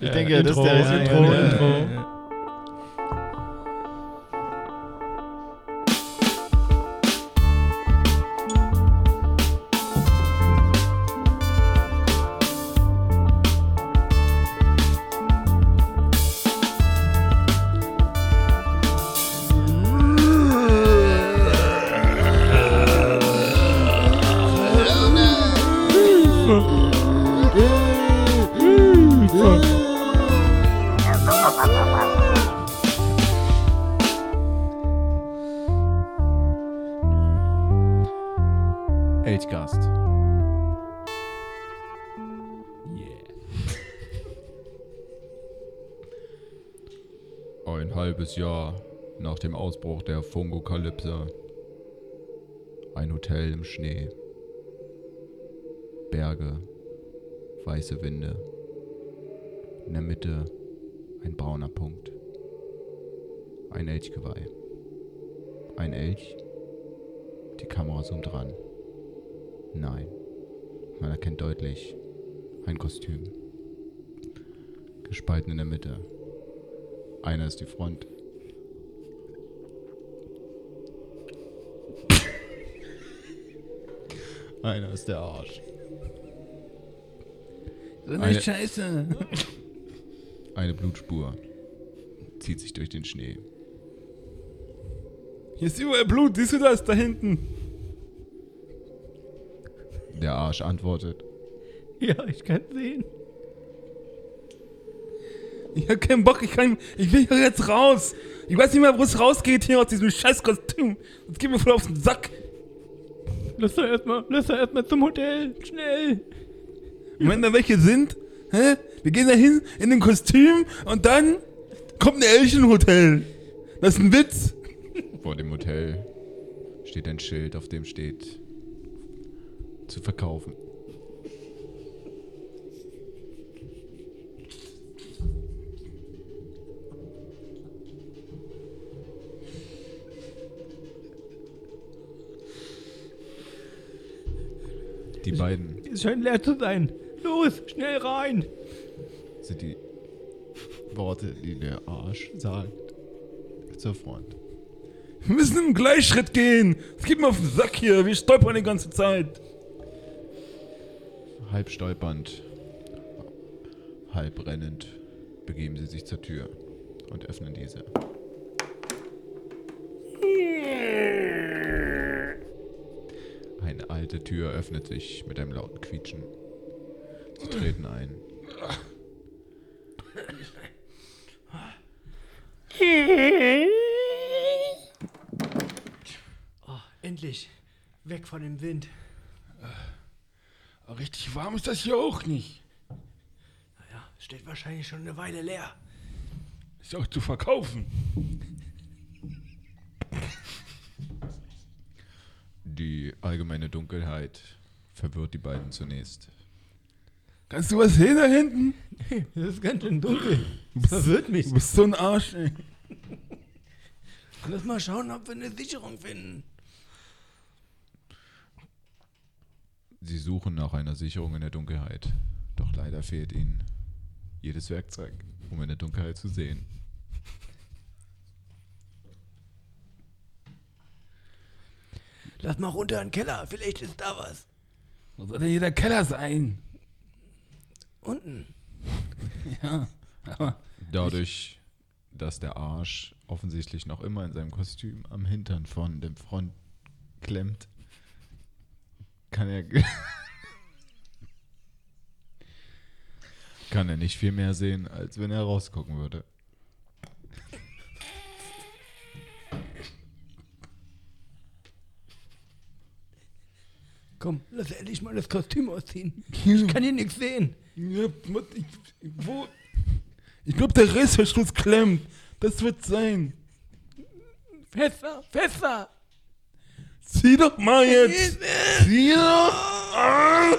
Ich denke, das ist der Intro, Intro. Nach dem Ausbruch der Fungokalypse. Ein Hotel im Schnee. Berge, weiße Winde. In der Mitte ein brauner Punkt. Ein Elchgeweih. Ein Elch. Die Kamera zoomt ran. Nein. Man erkennt deutlich ein Kostüm. Gespalten in der Mitte. Einer ist die Front. Einer ist der Arsch. So Eine- eine Scheiße. Eine Blutspur zieht sich durch den Schnee. Hier ist überall Blut, siehst du das da hinten? Der Arsch antwortet. Ja, ich kann sehen. Ich hab keinen Bock, ich kann. Ich will hier jetzt raus. Ich weiß nicht mehr, wo es rausgeht hier aus diesem scheiß Kostüm. Das geht mir voll auf den Sack. Lass doch erstmal, lass erstmal zum Hotel. Schnell. Und wenn da welche sind, hä? Wir gehen da hin in den Kostüm und dann kommt ein Elchenhotel. Das ist ein Witz. Vor dem Hotel steht ein Schild, auf dem steht zu verkaufen. Die beiden Es scheint leer zu sein. Los, schnell rein. sind die Worte, die der Arsch sagt zur Front. Wir müssen im Gleichschritt gehen. Es geht mir auf den Sack hier. Wir stolpern die ganze Zeit. Halb stolpernd, halb rennend begeben sie sich zur Tür und öffnen diese. Eine alte Tür öffnet sich mit einem lauten Quietschen. Sie treten ein. Oh, endlich. Weg von dem Wind. Richtig warm ist das hier auch nicht. Naja, steht wahrscheinlich schon eine Weile leer. Ist auch zu verkaufen. Die allgemeine Dunkelheit verwirrt die beiden zunächst. Kannst du was sehen da hinten? Es ist ganz schön dunkel. Verwirrt mich. Du bist so ein Arsch, ey. Lass mal schauen, ob wir eine Sicherung finden. Sie suchen nach einer Sicherung in der Dunkelheit. Doch leider fehlt ihnen jedes Werkzeug, um in der Dunkelheit zu sehen. Lass mal runter in den Keller. Vielleicht ist da was. Wo soll denn hier der Keller sein? Unten. Ja, aber Dadurch, dass der Arsch offensichtlich noch immer in seinem Kostüm am Hintern von dem Front klemmt, kann er kann er nicht viel mehr sehen, als wenn er rausgucken würde. Komm, lass endlich mal das Kostüm ausziehen. Ich kann hier nichts sehen. Ja, warte, ich, wo? Ich glaube, der Reißverschluss klemmt. Das wird sein. Fester, fester. Zieh doch mal jetzt. Zieh doch. Ah,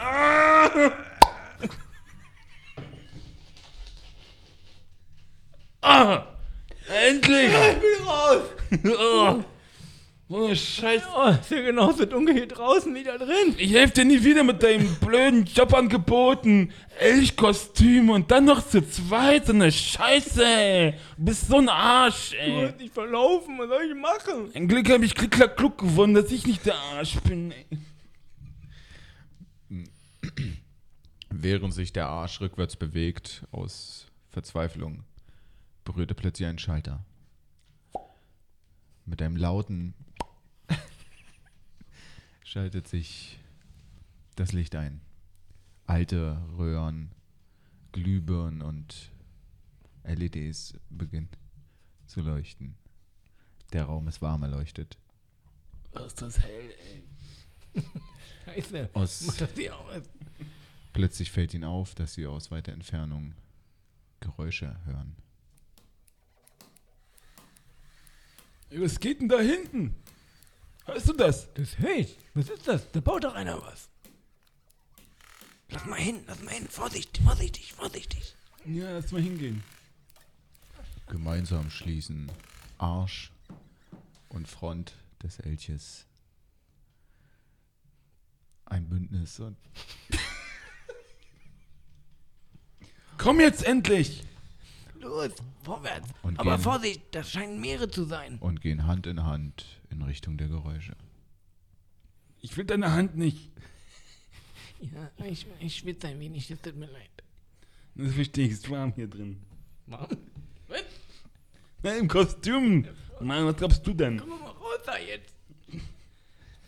ah. Ah, endlich. Ich bin raus. Oh. Oh, Scheiße. Oh, ist ja genauso dunkel hier draußen wie da drin. Ich helfe dir nie wieder mit deinem blöden Jobangeboten. Elchkostüm und dann noch zu zweit. So eine Scheiße, ey. Du bist so ein Arsch, Du ey. hast dich verlaufen, was soll ich machen? Ein Glück habe ich klick klack kluck gewonnen, dass ich nicht der Arsch bin, ey. Während sich der Arsch rückwärts bewegt, aus Verzweiflung, berührt er plötzlich einen Schalter. Mit einem lauten schaltet sich das Licht ein. Alte Röhren, Glühbirnen und LEDs beginnen zu leuchten. Der Raum ist warm erleuchtet. Was ist das hell, ey. Scheiße. Aus Mach das hier aus. Plötzlich fällt ihnen auf, dass sie aus weiter Entfernung Geräusche hören. Was geht denn da hinten? Hörst du das? Das höre ich. Was ist das? Da baut doch einer was. Lass mal hin, lass mal hin. Vorsichtig, vorsichtig, vorsichtig. Ja, lass mal hingehen. Gemeinsam schließen Arsch und Front des Elches ein Bündnis und Komm jetzt endlich! Los, vorwärts. Und Aber gehen. Vorsicht, das scheinen Meere zu sein. und gehen Hand in Hand in Richtung der Geräusche. Ich will deine Hand nicht. Ja, ich, ich schwitze ein wenig, das tut mir leid. Das verstehe ich, es ist warm hier drin. Warum? Was? Na, im Kostüm. Mann, was glaubst du denn? Komm mal raus da jetzt.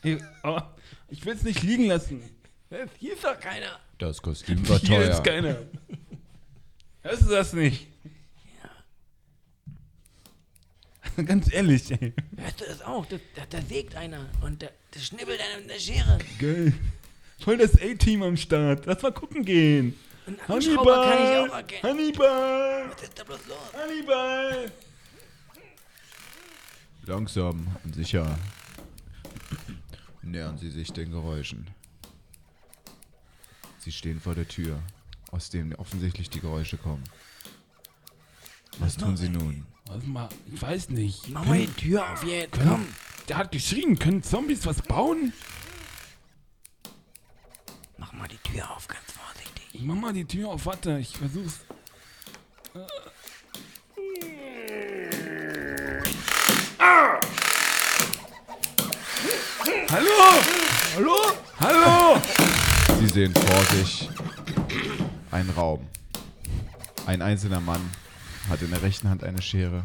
Ey, oh, ich will es nicht liegen lassen. Was? Hier ist doch keiner. Das Kostüm war Hier teuer. ist keiner. Hörst du das nicht? Ja. Ganz ehrlich, ey. Hörst du das auch? Da, da, da sägt einer und da, da schnibbelt einer mit der Schere. Geil. Voll das A-Team am Start. Lass mal gucken gehen. Akkuschrauber kann ich auch erkennen. Hannibal! Was ist da bloß los? Hannibal! Langsam und sicher nähern sie sich den Geräuschen. Sie stehen vor der Tür, aus dem offensichtlich die Geräusche kommen. Was tun sie nun? Warte mal, ich weiß nicht. Mach mal die Tür auf jetzt, Können- komm. Der hat geschrien, können Zombies was bauen? Mach mal die Tür auf, ganz vorsichtig. Ich mach mal die Tür auf, warte, ich versuch's. Ah! Hallo! Hallo? Hallo! Sie sehen vor sich einen Raum. Ein einzelner Mann hat in der rechten Hand eine Schere,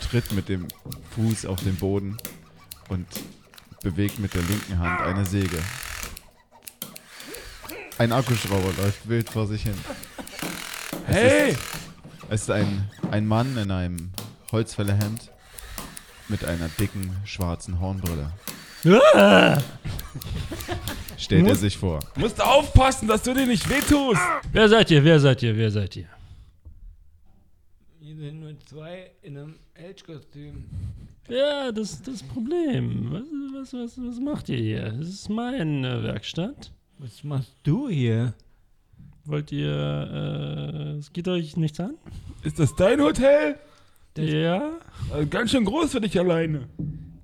tritt mit dem Fuß auf den Boden und bewegt mit der linken Hand eine Säge. Ein Akkuschrauber läuft wild vor sich hin. Hey! Es ist ein, ein Mann in einem Holzfällerhemd mit einer dicken schwarzen Hornbrille. Stellt er sich vor. Musst aufpassen, dass du dir nicht wehtust. Wer seid ihr? Wer seid ihr? Wer seid ihr? Zwei in einem Elchkostüm. Ja, das ist das Problem. Was, was, was, was macht ihr hier? Das ist meine Werkstatt. Was machst du hier? Wollt ihr, äh, es geht euch nichts an? Ist das dein Hotel? Ja? Also ganz schön groß für dich alleine.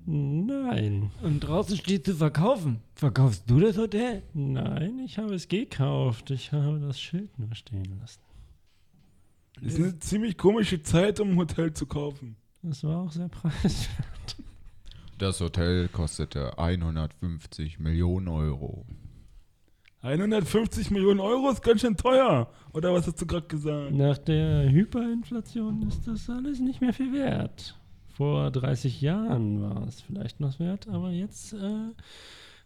Nein. Und draußen steht zu verkaufen. Verkaufst du das Hotel? Nein, ich habe es gekauft. Ich habe das Schild nur stehen lassen. Das ist eine ziemlich komische Zeit, um ein Hotel zu kaufen. Das war auch sehr preiswert. Das Hotel kostete 150 Millionen Euro. 150 Millionen Euro ist ganz schön teuer. Oder was hast du gerade gesagt? Nach der Hyperinflation ist das alles nicht mehr viel wert. Vor 30 Jahren war es vielleicht noch wert, aber jetzt äh,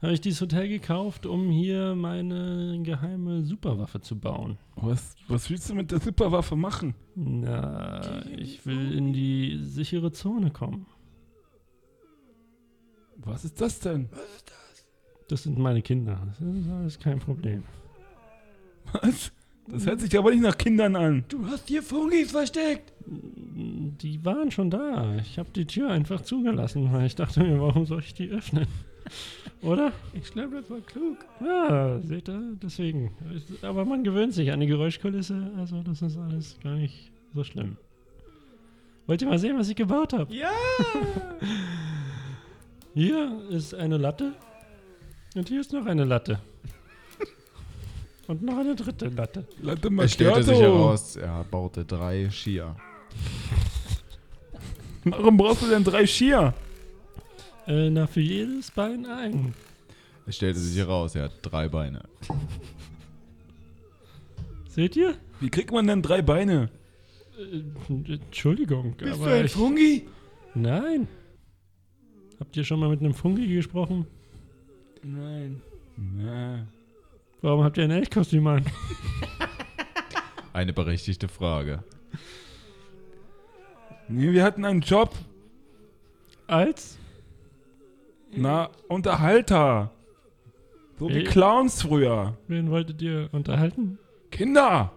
habe ich dieses Hotel gekauft, um hier meine geheime Superwaffe zu bauen. Was, was willst du mit der Superwaffe machen? Na, ich will in die sichere Zone kommen. Was ist das denn? Das sind meine Kinder. Das ist alles kein Problem. Was? Das hört sich aber nicht nach Kindern an. Du hast hier Fungis versteckt. Die waren schon da. Ich habe die Tür einfach zugelassen, weil ich dachte mir, warum soll ich die öffnen? Oder? Ich glaube, das war klug. Ja, seht ihr, deswegen. Aber man gewöhnt sich an die Geräuschkulisse, also das ist alles gar nicht so schlimm. Wollt ihr mal sehen, was ich gebaut habe? Ja! Hier ist eine Latte. Und hier ist noch eine Latte. Und noch eine dritte Latte. Latte Es stellte sich Macchiato. heraus, er baute drei Skier. Warum brauchst du denn drei Skier? Äh, na, für jedes Bein ein. Es stellte sich heraus, er hat drei Beine. Seht ihr? Wie kriegt man denn drei Beine? Äh, Entschuldigung, Bist aber du ein ich, Fungi? Nein. Habt ihr schon mal mit einem Fungi gesprochen? Nein. Na, Warum habt ihr ein Elchkostüm an? Eine berechtigte Frage. Nee, wir hatten einen Job. Als? Na, Unterhalter. So wie Ey. Clowns früher. Wen wolltet ihr unterhalten? Kinder.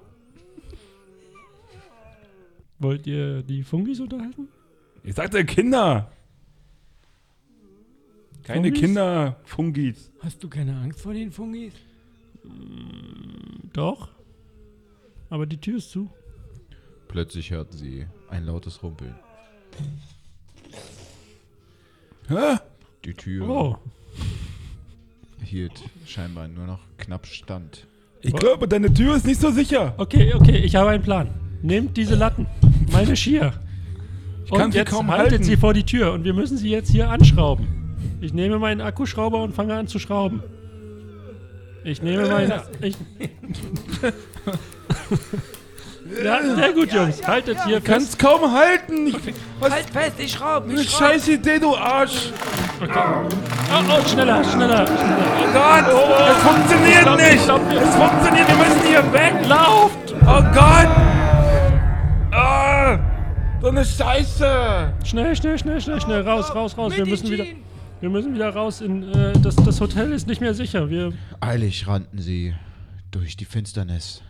Wollt ihr die Fungis unterhalten? Ich sagte Kinder. Keine Fungis? Kinder, Fungis. Hast du keine Angst vor den Fungis? Doch. Aber die Tür ist zu. Plötzlich hörten sie ein lautes Rumpeln. Hä? Die Tür Oh. hielt scheinbar nur noch knapp stand. Ich glaube, deine Tür ist nicht so sicher. Okay, okay, ich habe einen Plan. Nehmt diese Latten, meine Skier. Ich kann und sie jetzt kaum haltet halten. sie vor die Tür und wir müssen sie jetzt hier anschrauben. Ich nehme meinen Akkuschrauber und fange an zu schrauben. Ich nehme meinen. Ich ja, sehr gut, Jungs. Haltet hier fest. Kannst kaum halten. Ich, was Halt fest, ich schraube, eine scheiß Idee, du Arsch. Oh, oh, schneller, schneller, schneller. Oh Gott, es funktioniert Stopp, nicht. stopp. Es funktioniert, wir müssen hier weg. Lauft! Oh Gott. Ah, so eine Scheiße. Schnell, schnell, schnell, schnell, schnell. Raus, raus, raus. Wir müssen wieder. Wir müssen wieder raus in. Äh, das, das Hotel ist nicht mehr sicher. Wir. Eilig rannten sie durch die Finsternis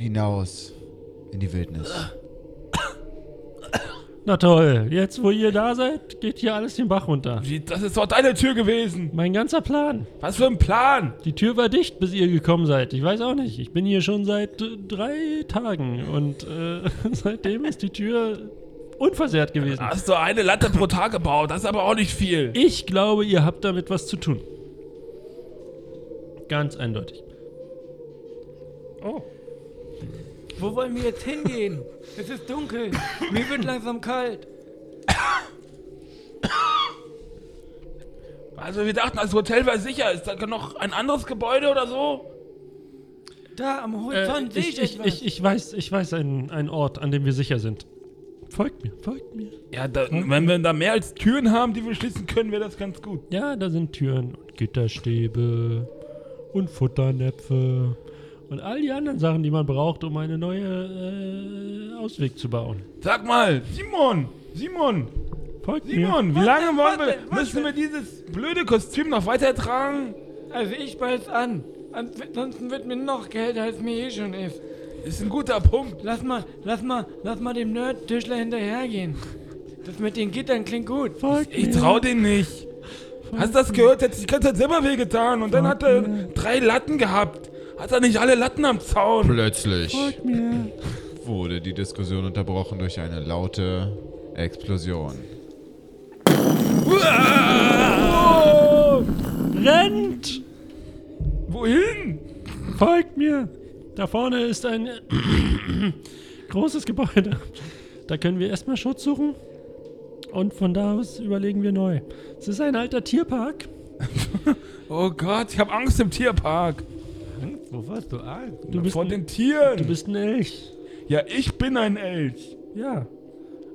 hinaus in die Wildnis. Na toll, jetzt wo ihr da seid, geht hier alles den Bach runter. Wie, Das ist doch deine Tür gewesen. Mein ganzer Plan. Was für ein Plan. Die Tür war dicht, bis ihr gekommen seid. Ich weiß auch nicht. Ich bin hier schon seit äh, drei Tagen und äh, seitdem ist die Tür unversehrt gewesen. Hast du eine Latte pro Tag gebaut? Das ist aber auch nicht viel. Ich glaube, ihr habt damit was zu tun. Ganz eindeutig. Oh. Wo wollen wir jetzt hingehen? Es ist dunkel. Mir wird langsam kalt. Also wir dachten, das Hotel wäre sicher. Ist da noch ein anderes Gebäude oder so? Da am Äh, Horizont sehe ich, ich, ich, etwas. ich, ich weiß, ich weiß einen, einen Ort, an dem wir sicher sind. Folgt mir, folgt mir. Ja, da, wenn wir da mehr als Türen haben, die wir schließen können, wäre das ganz gut. Ja, da sind Türen und Gitterstäbe und Futternäpfe und all die anderen Sachen, die man braucht, um eine neue äh, Ausweg zu bauen. Sag mal, Simon, Simon, Folgt mir. Simon, wie Was lange denn, wollen wir, müssen denn? wir dieses blöde Kostüm noch weiter tragen? Also ich beiß an. Ansonsten wird mir noch kälter, als mir eh schon ist. Ist ein guter Punkt. Lass mal, lass mal, lass mal dem Nerd-Tischler hinterhergehen. Das mit den Gittern klingt gut. Folgt Ich mir. trau den nicht. Hast du das gehört? Er hat sich die ganze Zeit selber wehgetan und dann hat er drei Latten gehabt. Hat er nicht alle Latten am Zaun? Plötzlich Folgt mir. wurde die Diskussion unterbrochen durch eine laute Explosion. Rennt! Wohin? Folgt mir! Da vorne ist ein großes Gebäude. Da können wir erstmal Schutz suchen. Und von da aus überlegen wir neu. Es ist ein alter Tierpark. Oh Gott, ich habe Angst im Tierpark. Wovor hast du Angst? Du bist, Vor ein, den Tieren. du bist ein Elch. ja, ich bin ein Elch. Ja.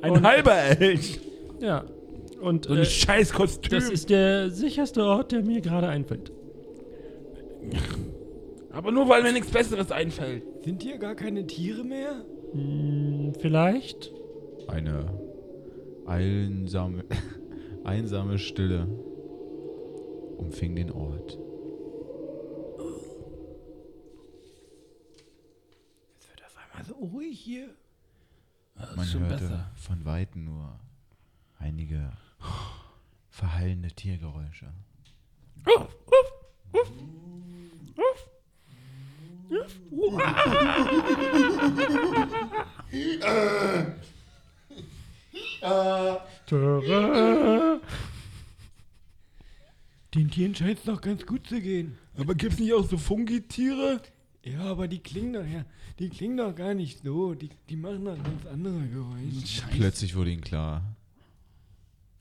Ein Und- halber Elch. Ja. Und So ein äh, scheiß Kostüm. das ist der sicherste Ort, der mir gerade einfällt. Aber nur weil mir nichts Besseres einfällt. Sind hier gar keine Tiere mehr? Hm, vielleicht. Eine einsame, einsame Stille umfing den Ort. Es wird auf einmal so ruhig hier. Man schon hörte besser. von Weitem nur einige verhallende Tiergeräusche. Töre. Den Tieren scheint es noch ganz gut zu gehen. Aber gibt's nicht auch so Fungitiere? Ja, aber die klingen doch ja, die klingen doch gar nicht so. Die, die machen doch ganz andere Geräusche. Plötzlich wurde ihnen klar,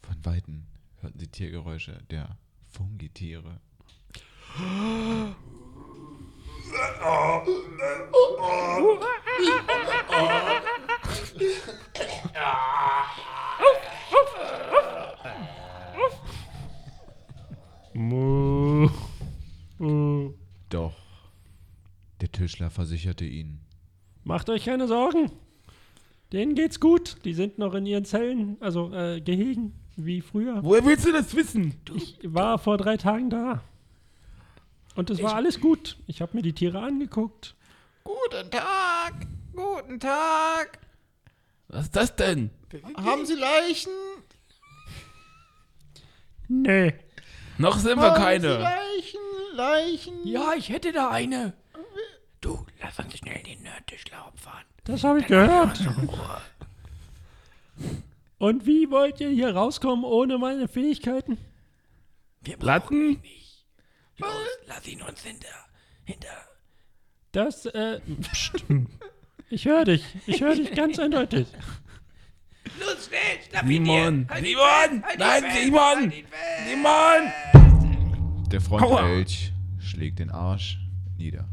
von Weitem hörten sie Tiergeräusche der Fungitiere. Doch Tischler versicherte ihnen, Macht euch keine Sorgen. Denen geht's gut. Die sind noch in ihren Zellen, also äh, Gehegen, wie früher. Woher willst du das wissen? Ich war vor drei Tagen da. Und es war alles gut. Ich habe mir die Tiere angeguckt. Guten Tag, guten Tag. Was ist das denn? Haben Sie Leichen? Nee. Noch sind wir keine. Leichen, Leichen. Ja, ich hätte da eine. Lass uns schnell den Nerdtischler opfern. Das habe ich gehört. Und wie wollt ihr hier rauskommen ohne meine Fähigkeiten? Wir Platten? ihn nicht. Los, lass ihn uns hinter, hinter. Das, äh, pst. Ich höre dich. Ich höre dich ganz eindeutig. Los, schnell, schnapp ihn Simon! dir. Halt ihn Simon! fest, halt ihn Nein, fest, Simon! halt ihn fest. Simon! Der. Frontelch schlägt den Arsch nieder.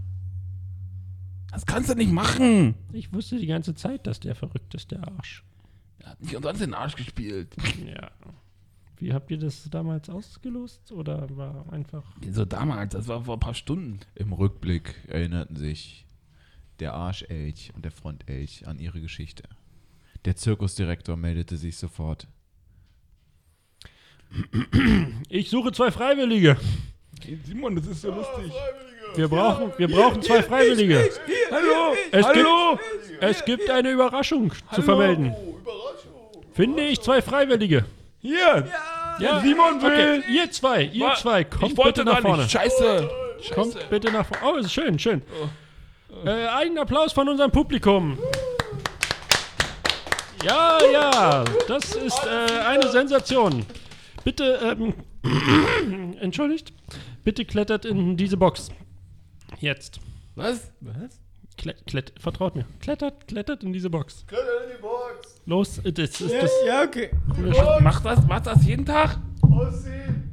Das kannst du nicht machen. Ich wusste die ganze Zeit, dass der verrückt ist, der Arsch. Er hat nicht umsonst den Arsch gespielt. Ja. Wie habt ihr das damals ausgelost? Oder war einfach. So damals, das war vor ein paar Stunden. Im Rückblick erinnerten sich der Arschelch und der Frontelch an ihre Geschichte. Der Zirkusdirektor meldete sich sofort. Ich suche zwei Freiwillige. Simon, das ist so lustig. Wir brauchen, wir brauchen zwei Freiwillige. Hallo! Es Hallo! Gibt, es gibt eine Überraschung zu vermelden. Finde ich zwei Freiwillige. Hier! Ja, Simon will! Okay, ihr zwei, ihr zwei, kommt bitte nach vorne. Scheiße! Kommt bitte nach vorne. Oh, ist schön, schön. Äh, einen Applaus von unserem Publikum. Ja, ja, das ist äh, eine Sensation. Bitte, ähm, entschuldigt, bitte klettert in diese Box. Jetzt. Was? Was? Kle klett vertraut mir. Klettert, klettert in diese Box. Klettert in die Box. Los, äh, das ist das Ja, okay. Mach das, mach das jeden Tag?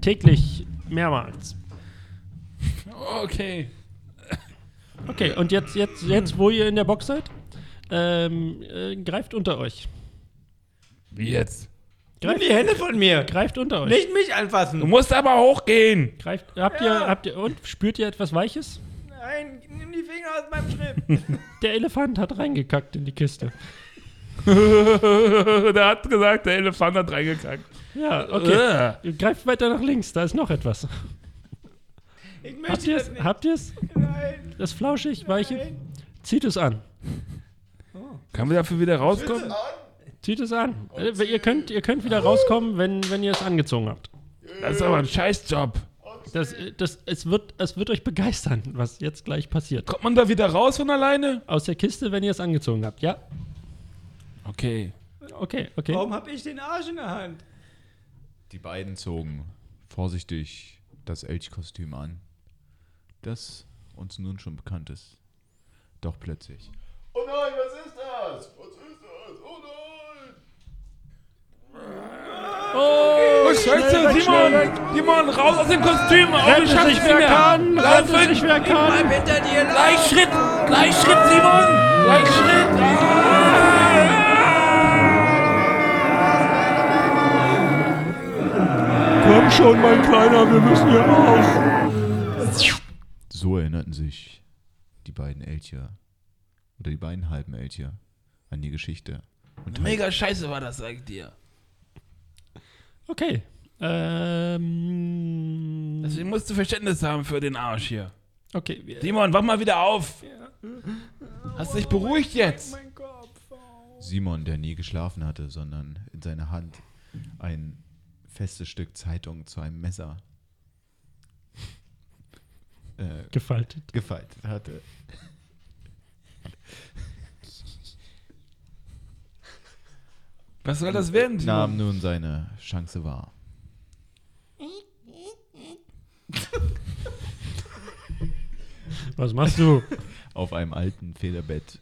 täglich mehrmals. Okay. Okay, und jetzt, jetzt, jetzt, wo ihr in der Box seid, ähm, äh, greift unter euch. Wie jetzt? Nimm Greift, die Hände von mir. greift unter euch. Nicht mich anfassen. Du musst aber hochgehen. Greift, habt ihr, habt ihr, und spürt ihr etwas Weiches? Nein, nimm die Finger aus meinem Schritt. Der Elefant hat reingekackt in die Kiste. der hat gesagt, der Elefant hat reingekackt. Ja, okay. Greift weiter nach links, da ist noch etwas. Ich Habt möchte ihr das es? nicht. Habt ihr es? Nein. Das flauschig, weiche? Zieht es an. Können wir dafür wieder rauskommen? Zieht es an. Äh, ihr, könnt, ihr könnt wieder rauskommen, wenn, wenn ihr es angezogen habt. Das ist aber ein Scheißjob. Das, äh, das, es, wird, es wird euch begeistern, was jetzt gleich passiert. Kommt man da wieder raus von alleine? Aus der Kiste, wenn ihr es angezogen habt. Ja? Okay. Okay, okay. Warum hab ich den Arsch in der Hand? Die beiden zogen vorsichtig das Elchkostüm an, das uns nun schon bekannt ist. Doch plötzlich. Oh nein, was ist das? Was ist das? Oh nein! Oh, Scheiße, Simon! Simon, raus aus dem Kostüm! Oh, Rette ich schaff's sich, nicht wer mehr! kann! Rette Laufen! sich, wer kann! Bleib hinter dir. Gleich Schritt! Gleich Schritt, Simon! Gleich Schritt! Ah! Komm schon, mein Kleiner, wir müssen hier raus. So erinnerten sich die beiden Elche oder die beiden halben Elche an die Geschichte. Und Mega scheiße war das, sag ich dir. Okay. Ähm. Deswegen musst du Verständnis haben für den Arsch hier. Okay, wir, Simon, wach mal wieder auf! Hast dich beruhigt jetzt? Mein Kopf. Simon, der nie geschlafen hatte, sondern in seiner Hand ein festes Stück Zeitung zu einem Messer äh, gefaltet. gefaltet hatte. Was soll das werden? Timo? Nahm nun seine Chance wahr. Was machst du? Auf einem alten Federbett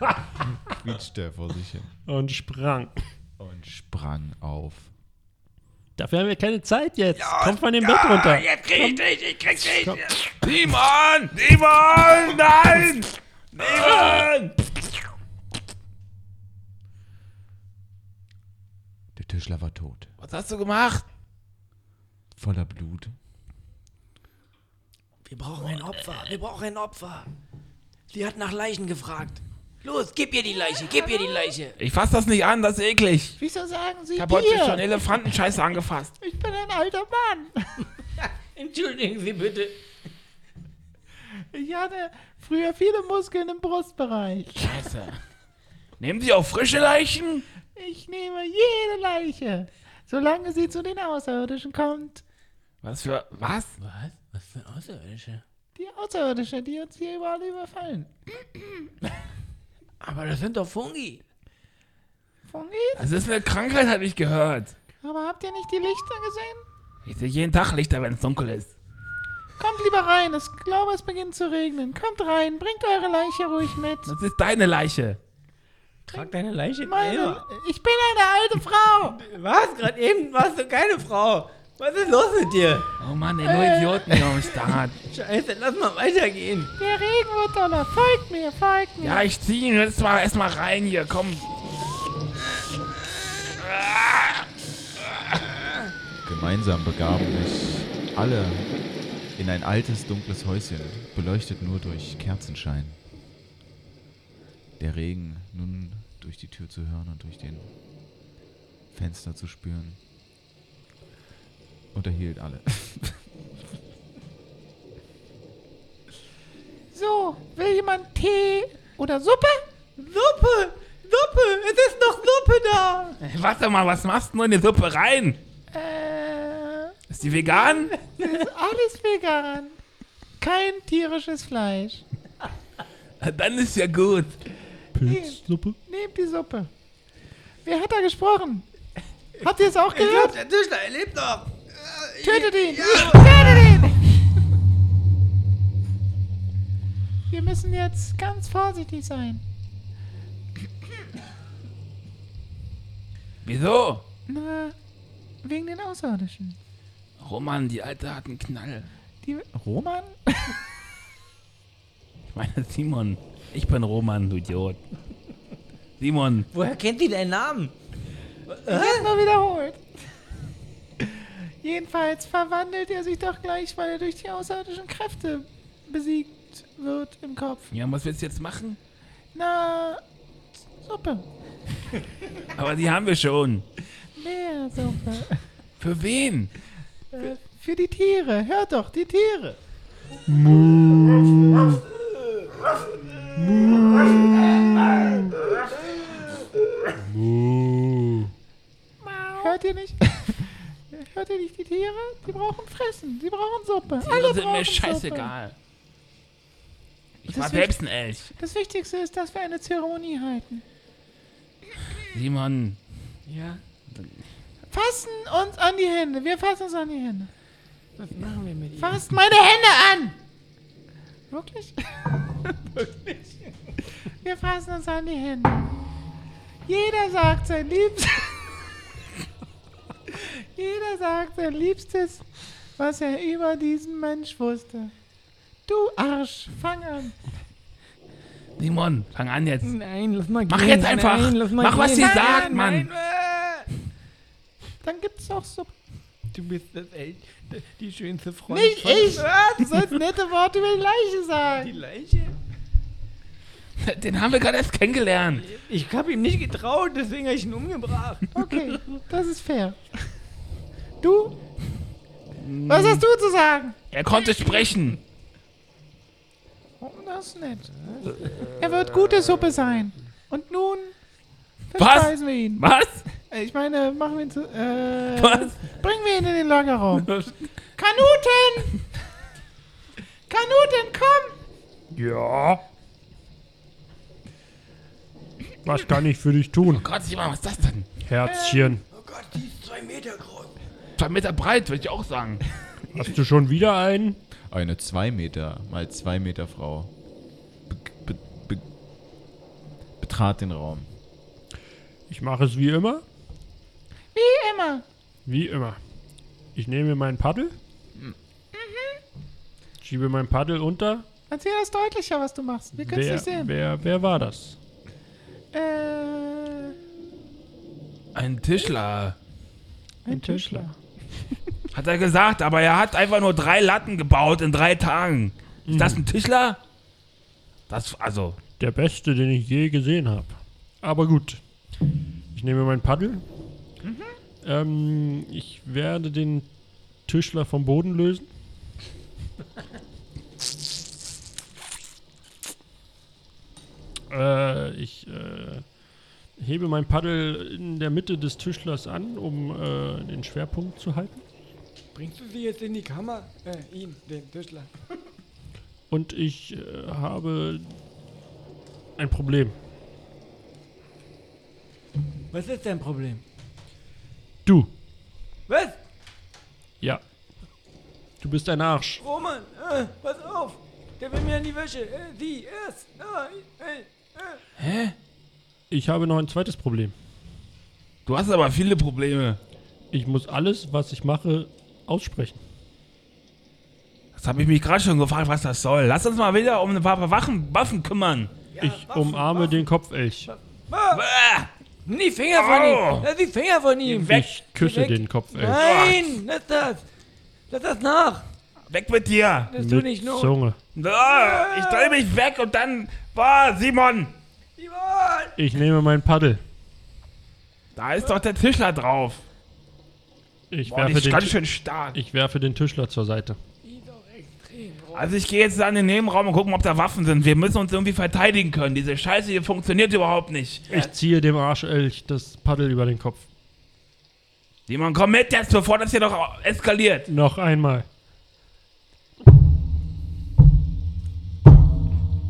quietschte er vor sich hin Und sprang. und sprang auf. Dafür haben wir keine Zeit jetzt. Komm von dem Bett runter. Jetzt krieg ich dich, ich krieg dich. Simon! Simon! Nein! Ah! Simon! Tischler war tot, Was hast du gemacht? voller Blut. Wir brauchen ein Opfer. Wir brauchen ein Opfer. Sie hat nach Leichen gefragt. Los, gib ihr die Leiche, gib ihr die Leiche. Ich fass das nicht an, das ist eklig. Wieso sagen Sie Ich habe heute schon Elefantenscheiße angefasst. Ich bin ein alter Mann. Entschuldigen Sie bitte. Ich hatte früher viele Muskeln im Brustbereich. Scheiße. Nehmen Sie auch frische Leichen? Ich nehme jede Leiche, solange sie zu den Außerirdischen kommt. Was für. Was? Was? Was für Außerirdische? Die Außerirdische, die uns hier überall überfallen. Aber das sind doch Fungi. Fungis? Das ist eine Krankheit, habe ich gehört. Aber habt ihr nicht die Lichter gesehen? Ich sehe jeden Tag Lichter, wenn es dunkel ist. Kommt lieber rein, ich glaube, es beginnt zu regnen. Kommt rein, bringt eure Leiche ruhig mit. Das ist deine Leiche. Trag deine Leiche Meine, ich bin eine alte Frau. Was? Gerade eben warst du keine Frau. Was ist los mit dir? Oh Mann, ey, nur Idioten hier am Start. Scheiße, lass mal weitergehen. Der Regen wird doller. Folgt mir, folgt mir. Ja, ich zieh ihn jetzt mal erstmal rein hier, komm. Gemeinsam begaben sich alle in ein altes, dunkles Häuschen, beleuchtet nur durch Kerzenschein. Der Regen nun durch die Tür zu hören und durch den Fenster zu spüren. Unterhielt alle. So, will jemand Tee oder Suppe? Suppe! Suppe! Es ist noch Suppe da! Ey, warte mal, was machst du nur in die Suppe rein? Äh, Ist die vegan? ist alles vegan. Kein tierisches Fleisch. Dann ist ja gut. Pilzsuppe? Nehmt die Suppe. Wer hat da gesprochen? Habt ihr es auch Ich glaub, gehört? der Tischler, er lebt noch! Tötet ihn! Tötet ihn! Wir müssen jetzt ganz vorsichtig sein. Wieso? Na, wegen den Außerirdischen. Roman, die Alte hat einen Knall. Die Roman? Ich meine Simon. Ich bin Roman, du Idiot. Simon, Woher kennt die deinen Namen? Ich hab nur wiederholt. Jedenfalls verwandelt er sich doch gleich, weil er durch die außerirdischen Kräfte besiegt wird im Kopf. ja, was willst du jetzt machen? Na, Suppe. Aber die haben wir schon. Mehr Suppe. Für wen? Äh, Für die Tiere. Hört doch, die Tiere. Hört ihr nicht? Hört ihr nicht die Tiere? Die brauchen Fressen. Die brauchen Suppe. Die Alle sind brauchen mir Suppe. scheißegal. Ich war Das selbst ein Elch. Das Wichtigste ist, dass wir eine Zeremonie halten. Simon, Ja, Fassen uns an die Hände. Wir fassen uns an die Hände. was machen wir mit ihm? Fasst meine Hände an! Wirklich? Wirklich? Wir fassen uns an die Hände. Jeder sagt sein Liebstes. Jeder sagt sein Liebstes, was er über diesen Mensch wusste. Du Arsch, fang an. Simon, fang an jetzt. Nein, lass mal gehen. Mach jetzt einfach. Nein, lass mal Mach, was gehen. sie Nein, sagt, Mann. nein. Dann gibt's auch Suppe. Du bist das, ey, die schönste Freundin. Nicht ich! Du sollst nette Worte über die Leiche Die sagen. Leiche? Den haben wir gerade erst kennengelernt. Ich hab ihm nicht getraut, deswegen hab ich ihn umgebracht. Okay, das ist fair. Du? Was hast du zu sagen? Er konnte sprechen. Oh, das ist nett. Er wird gute Suppe sein. Und nun Was? verspeisen wir ihn. Was? Ich meine, machen wir ihn zu. Äh, Was? Bringen wir ihn in den Lagerraum. Kanuten! Kanuten, komm! Ja. Was kann ich für dich tun, Gott, Simon, was ist das denn? Herzchen? Oh Gott, die ist zwei Meter groß. Zwei Meter breit, würde ich auch sagen. Hast du schon wieder einen? Eine 2 Meter mal 2 Meter Frau be be be betrat den Raum. Ich mache es wie immer. Wie immer. Wie immer. Ich nehme mein Paddel. Mhm. Schiebe mein Paddel unter. Erzähl das deutlicher, was du machst. Wir können es nicht sehen. wer, wer war das? Äh, Ein Tischler. Ein Tischler. Hat er gesagt, aber er hat einfach nur drei Latten gebaut in drei Tagen. Ist das ein Tischler? Das, also, Der beste, den ich je gesehen habe. Aber gut. Ich nehme mein Paddel. Ähm, ich werde den Tischler vom Boden lösen. äh, ich äh, hebe mein Paddel in der Mitte des Tischlers an, um äh, den Schwerpunkt zu halten. Bringst du sie jetzt in die Kammer? Äh, ihn, den Tischler. Und ich äh, habe ein Problem. Was ist dein Problem? Du, Was? ja. Du bist ein Arsch. Roman, äh, pass auf. Der will mir in die Wäsche. Äh, sie, erst. Nein, äh, äh. Ich habe noch ein zweites Problem. du hast aber viele Probleme. Ich muss alles, was ich mache, aussprechen. Das habe ich mich gerade schon gefragt, was das soll. Lass uns mal wieder um ein paar Waffen, Waffen kümmern. ich umarme den Kopfelch. Bäh. Nimm die Finger von Au. ihm. Lass die Finger von ihm. Ich küsse Weg. den Kopfelch. Nein, lass das. Lass das nach. Weg mit dir. Das tut nicht not. Zunge. Ah, Ich drehe mich weg und dann. Boah, Simon, Simon! Ich nehme mein Paddel. da ist doch der Tischler drauf. Ich Boah, die werfe, ist den, ganz schön stark. ich werfe den Tischler zur Seite. Die ist doch extrem groß. Also ich gehe jetzt an den Nebenraum und gucken, ob da Waffen sind. Wir müssen uns irgendwie verteidigen können. Diese Scheiße hier funktioniert überhaupt nicht. Ich ziehe dem Arschelch das Paddel über den Kopf. Simon, komm mit jetzt, bevor das hier noch eskaliert. Noch einmal.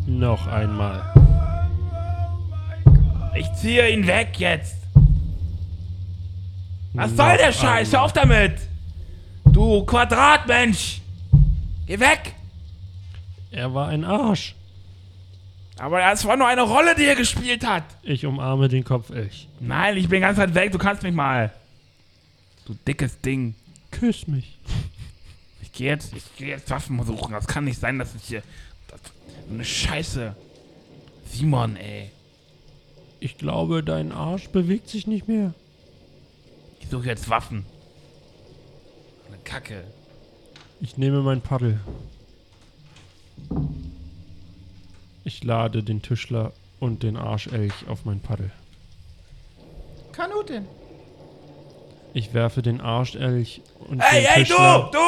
Noch einmal. Ich ziehe ihn weg jetzt. Was soll der Scheiß? Hör auf damit. Du Quadratmensch. Geh weg. Er war ein Arsch. Aber das war nur eine Rolle, die er gespielt hat. Ich umarme den Kopfelch. Nein, ich bin ganz weit weg. Du kannst mich mal. Du dickes Ding. Küss mich. Ich gehe jetzt, ich gehe jetzt Waffen suchen. Das kann nicht sein, dass ich hier. Das, so eine Scheiße. Simon, ey. Ich glaube, dein Arsch bewegt sich nicht mehr. Ich suche jetzt Waffen. Eine Kacke. Ich nehme mein Paddel. Ich lade den Tischler und den Arschelch auf mein Paddel. Kanutin. Ich werfe den Arschelch und Hey, den hey, du! Tischler. Du!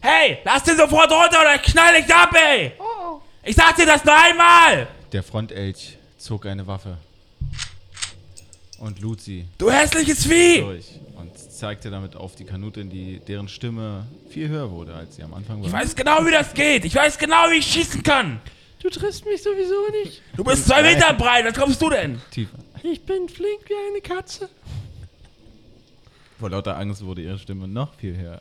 Hey, lass den sofort runter oder ich knall dich ab, ey! Oh, oh. Ich sag dir das nur einmal! Der Frontelch zog eine Waffe und lud sie Du hässliches Vieh! durch und zeigte damit auf die Kanutin, die, deren Stimme viel höher wurde, als sie am Anfang war. Ich weiß genau, wie das geht. Ich weiß genau, wie ich schießen kann. Du triffst mich sowieso nicht. Du bist zwei Meter breit. Was kommst du denn? Tiefer. Ich bin flink wie eine Katze. Vor lauter Angst wurde ihre Stimme noch viel höher.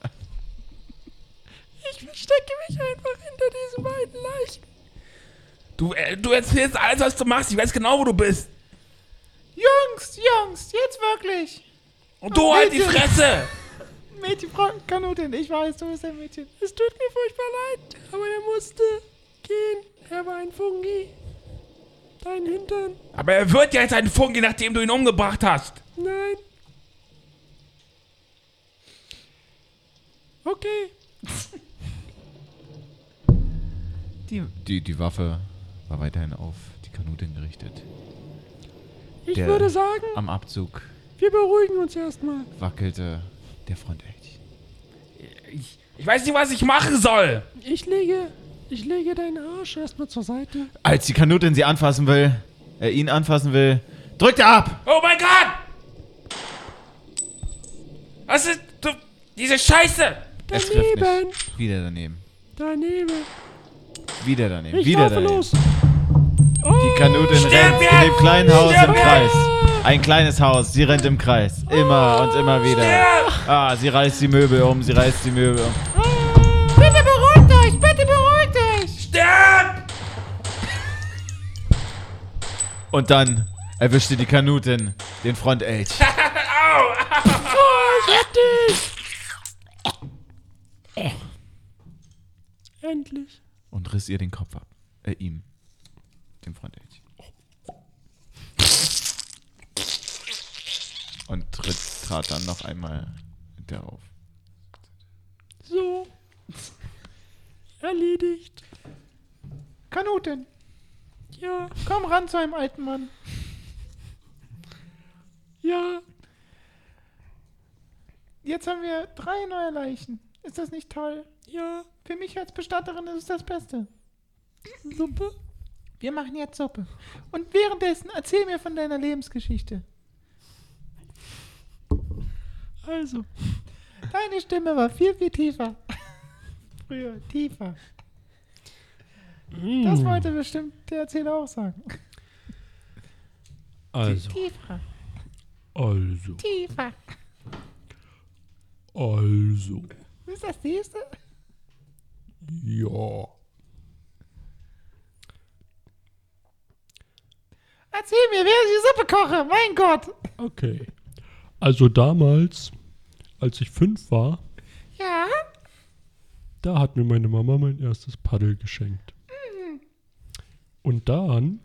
Ich verstecke mich einfach hinter diesen beiden Leichen. Du, äh, du erzählst alles, was du machst. Ich weiß genau, wo du bist. Jungs, Jungs, jetzt wirklich. Und du halt die Fresse. Mädchen, Frau Kanutin, ich weiß, du bist ein Mädchen. Es tut mir furchtbar leid, aber er musste gehen. Er war ein Fungi. Dein Hintern. Aber er wird ja jetzt ein Fungi, nachdem du ihn umgebracht hast. Nein. Okay. Die, die, die Waffe war weiterhin auf die Kanutin gerichtet. Ich Der- würde sagen, Am Abzug wir beruhigen uns erstmal. wackelte der Frontelch. Ich, ich weiß nicht, was ich machen soll. Ich lege, ich lege deinen Arsch erstmal zur Seite. Als die Kanutin sie anfassen will, er ihn anfassen will, drückt er ab! Oh mein Gott! Was ist du, diese Scheiße? Es trifft Daneben. Wieder daneben. Daneben. Wieder daneben. Ich wieder daneben. los. Die Kanutin rennt in dem kleinen Haus Stirb im! Kreis. Ein kleines Haus. Sie rennt im Kreis. Immer und immer wieder. Ah, sie reißt die Möbel um. Sie reißt die Möbel um. Bitte Und dann erwischte die Kanutin den Frontelch. Endlich. und riss ihr den Kopf ab. Äh, ihm. Dem Frontelch. Und tritt, trat dann noch einmal darauf. So. Erledigt. Kanuten, Ja, komm ran zu einem alten Mann. ja. Jetzt haben wir drei neue Leichen. Ist das nicht toll? Ja. Für mich als Bestatterin ist es das Beste. Suppe? Wir machen jetzt Suppe. Und währenddessen erzähl mir von deiner Lebensgeschichte. Also. Deine Stimme war viel, viel tiefer. Früher, tiefer. Das Mm. wollte bestimmt der Erzähler auch sagen. Also. Tiefer, Also. tiefer. Also. Ist das nächste? Ja. Erzähl mir, wer ich die Suppe koche. Mein Gott. Okay. Also damals, als ich fünf war, Ja? da hat mir meine Mama mein erstes Paddel geschenkt. Und dann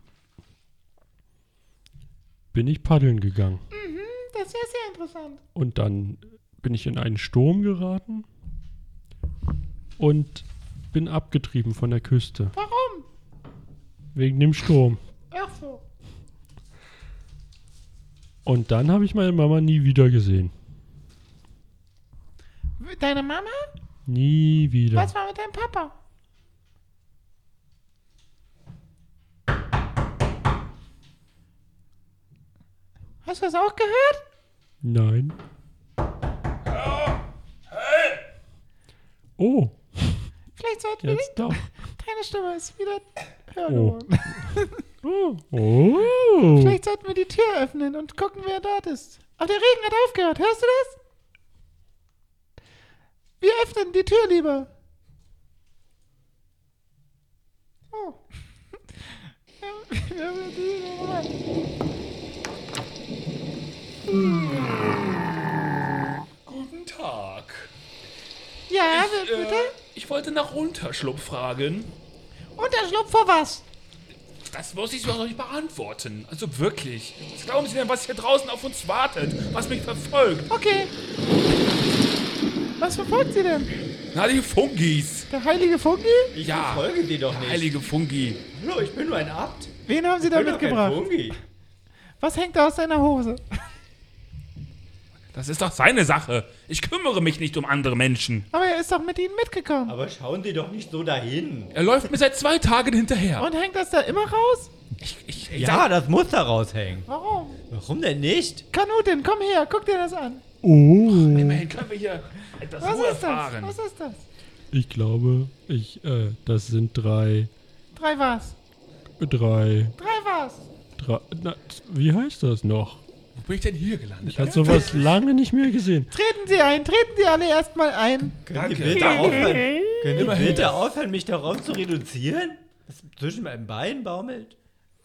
bin ich paddeln gegangen. Das ist ja sehr interessant. Und dann bin ich in einen Sturm geraten und bin abgetrieben von der Küste. Warum? Wegen dem Sturm. Ach so. Und dann habe ich meine Mama nie wieder gesehen. Deine Mama? Nie wieder. Was war mit deinem Papa? Hast du das auch gehört? Nein. Oh, Vielleicht sollten wir jetzt doch. Deine Stimme ist wieder höher Oh. geworden. Oh. oh. Vielleicht sollten wir die Tür öffnen und gucken, wer dort ist. Aber der Regen hat aufgehört. Hörst du das? Wir öffnen die Tür lieber. Oh. Guten Tag. Ja, Ich, bitte? äh, ich wollte nach Unterschlupf fragen. Unterschlupf vor was? Das muss ich doch noch nicht beantworten. Also wirklich. Was glauben Sie denn, was hier draußen auf uns wartet? Was mich verfolgt? Okay. Was verfolgt sie denn? Na, die Fungis. Der heilige Fungi? Ja, Folge die doch nicht. heilige Fungi. Hallo, ich bin nur ein Abt. Wen haben sie da Ich kein mitgebracht? Fungi. Was hängt da aus seiner Hose? Das ist doch seine Sache. Ich kümmere mich nicht um andere Menschen. Aber er ist doch mit ihnen mitgekommen. Aber schauen Sie doch nicht so dahin. Er läuft mir seit zwei Tagen hinterher. Und hängt das da immer raus? ich, ich, ich Ja, das muss da raushängen. Warum? Warum denn nicht? Kanutin, komm her, guck dir das an. Oh. immerhin können wir hier etwas Was Ruhe ist das? erfahren. Was ist das? Ich glaube, ich, äh, das sind drei, Drei was? drei, Drei was? drei, na, wie heißt das noch? Wo bin ich denn hier gelandet? Ich hatte sowas lange nicht mehr gesehen. Treten Sie ein, treten Sie alle erstmal ein. Können Sie Danke. bitte aufhören, können Sie Immerhin. bitte aufhören mich darauf zu reduzieren? Was zwischen meinen Beinen baumelt?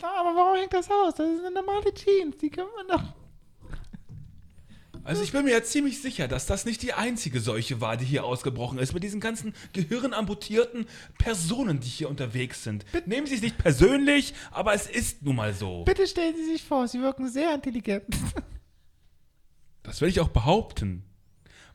Ja, aber warum hängt das aus? Das sind normale Jeans, die können wir doch. Also ich bin mir ja ziemlich sicher, dass das nicht die einzige Seuche war, die hier ausgebrochen ist, mit diesen ganzen gehirnamputierten Personen, die hier unterwegs sind. Nehmen Sie es nicht persönlich, aber es ist nun mal so. Bitte stellen Sie sich vor, Sie wirken sehr intelligent. Das will ich auch behaupten.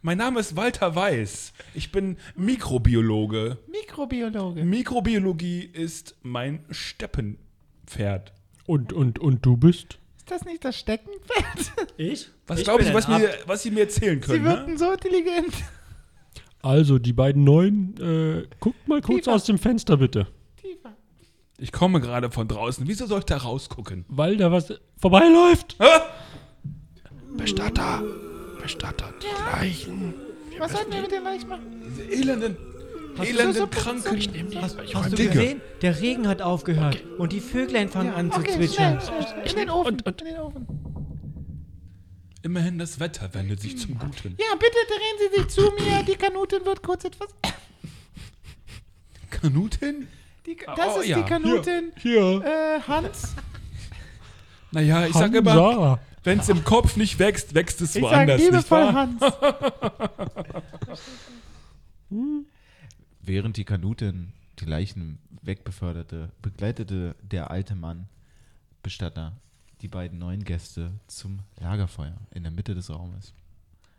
Mein Name ist Walter Weiß. Ich bin Mikrobiologe. Mikrobiologe. Mikrobiologie ist mein Steppenpferd. Und, und, und du bist? Ist das nicht das Steckenpferd? Ich? Was ich Sie, ein was, mir, was Sie mir erzählen Sie können? Ne? wirken so intelligent. Also, die beiden Neuen, äh, guckt mal kurz Tiefer. aus dem Fenster, bitte. Tiefer. Ich komme gerade von draußen. Wieso soll ich da rausgucken? Weil da was vorbeiläuft. Hä? Bestatter. Bestatter. Die Leichen. Was sollten wir mit den Leichen machen? Diese elenden, elenden, kranken. Hast, hast du Dicke. gesehen? Der Regen hat aufgehört und die Vöglein fangen an zu Okay, zwitschern. schnell, schnell, schnell. In den Ofen. in den Ofen. Immerhin das Wetter wendet sich zum Guten. Ja, bitte drehen Sie sich zu mir. Die Kanutin wird kurz etwas. Kanutin? Die, das Oh, ist ja. die Kanutin. Hier. Äh, Hans. Naja, ich sag immer, Hansa. wenn es im Kopf nicht wächst, wächst es Ich sage woanders, nicht liebevoll wahr? Hans. Während die Kanutin die Leichen wegbeförderte, begleitete der alte Mann, Bestatter, die beiden neuen Gäste zum Lagerfeuer in der Mitte des Raumes.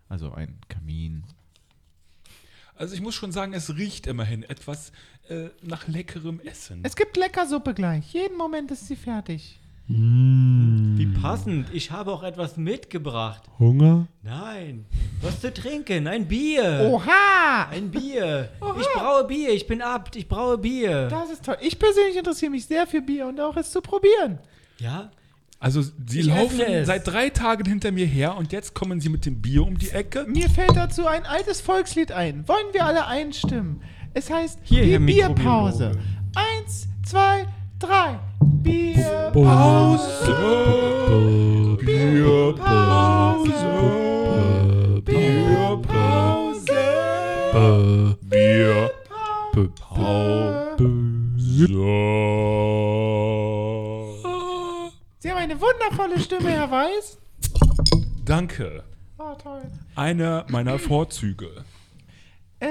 Also ein Kamin. Also ich muss schon sagen, es riecht immerhin etwas äh, nach leckerem Essen. Es gibt lecker Suppe gleich. Jeden Moment ist sie fertig. Wie passend. Ich habe auch etwas mitgebracht. Hunger? Nein. Was zu trinken? Ein Bier. Oha! Ein Bier. Ich braue Bier. Ich bin Abt. Ich braue Bier. Das ist toll. Ich persönlich interessiere mich sehr für Bier und auch es zu probieren. Ja? Also sie Ich laufen seit drei Tagen hinter mir her und jetzt kommen sie mit dem Bier um die Ecke. Mir fällt dazu ein altes Volkslied ein. Wollen wir alle einstimmen? Es heißt Hier, die Bierpause. Eins, zwei, drei. Bierpause. Bierpause. Bierpause. Bierpause. Sie haben eine wundervolle Stimme, Herr Weiß. Danke. Oh, toll. Einer meiner Vorzüge. Äh,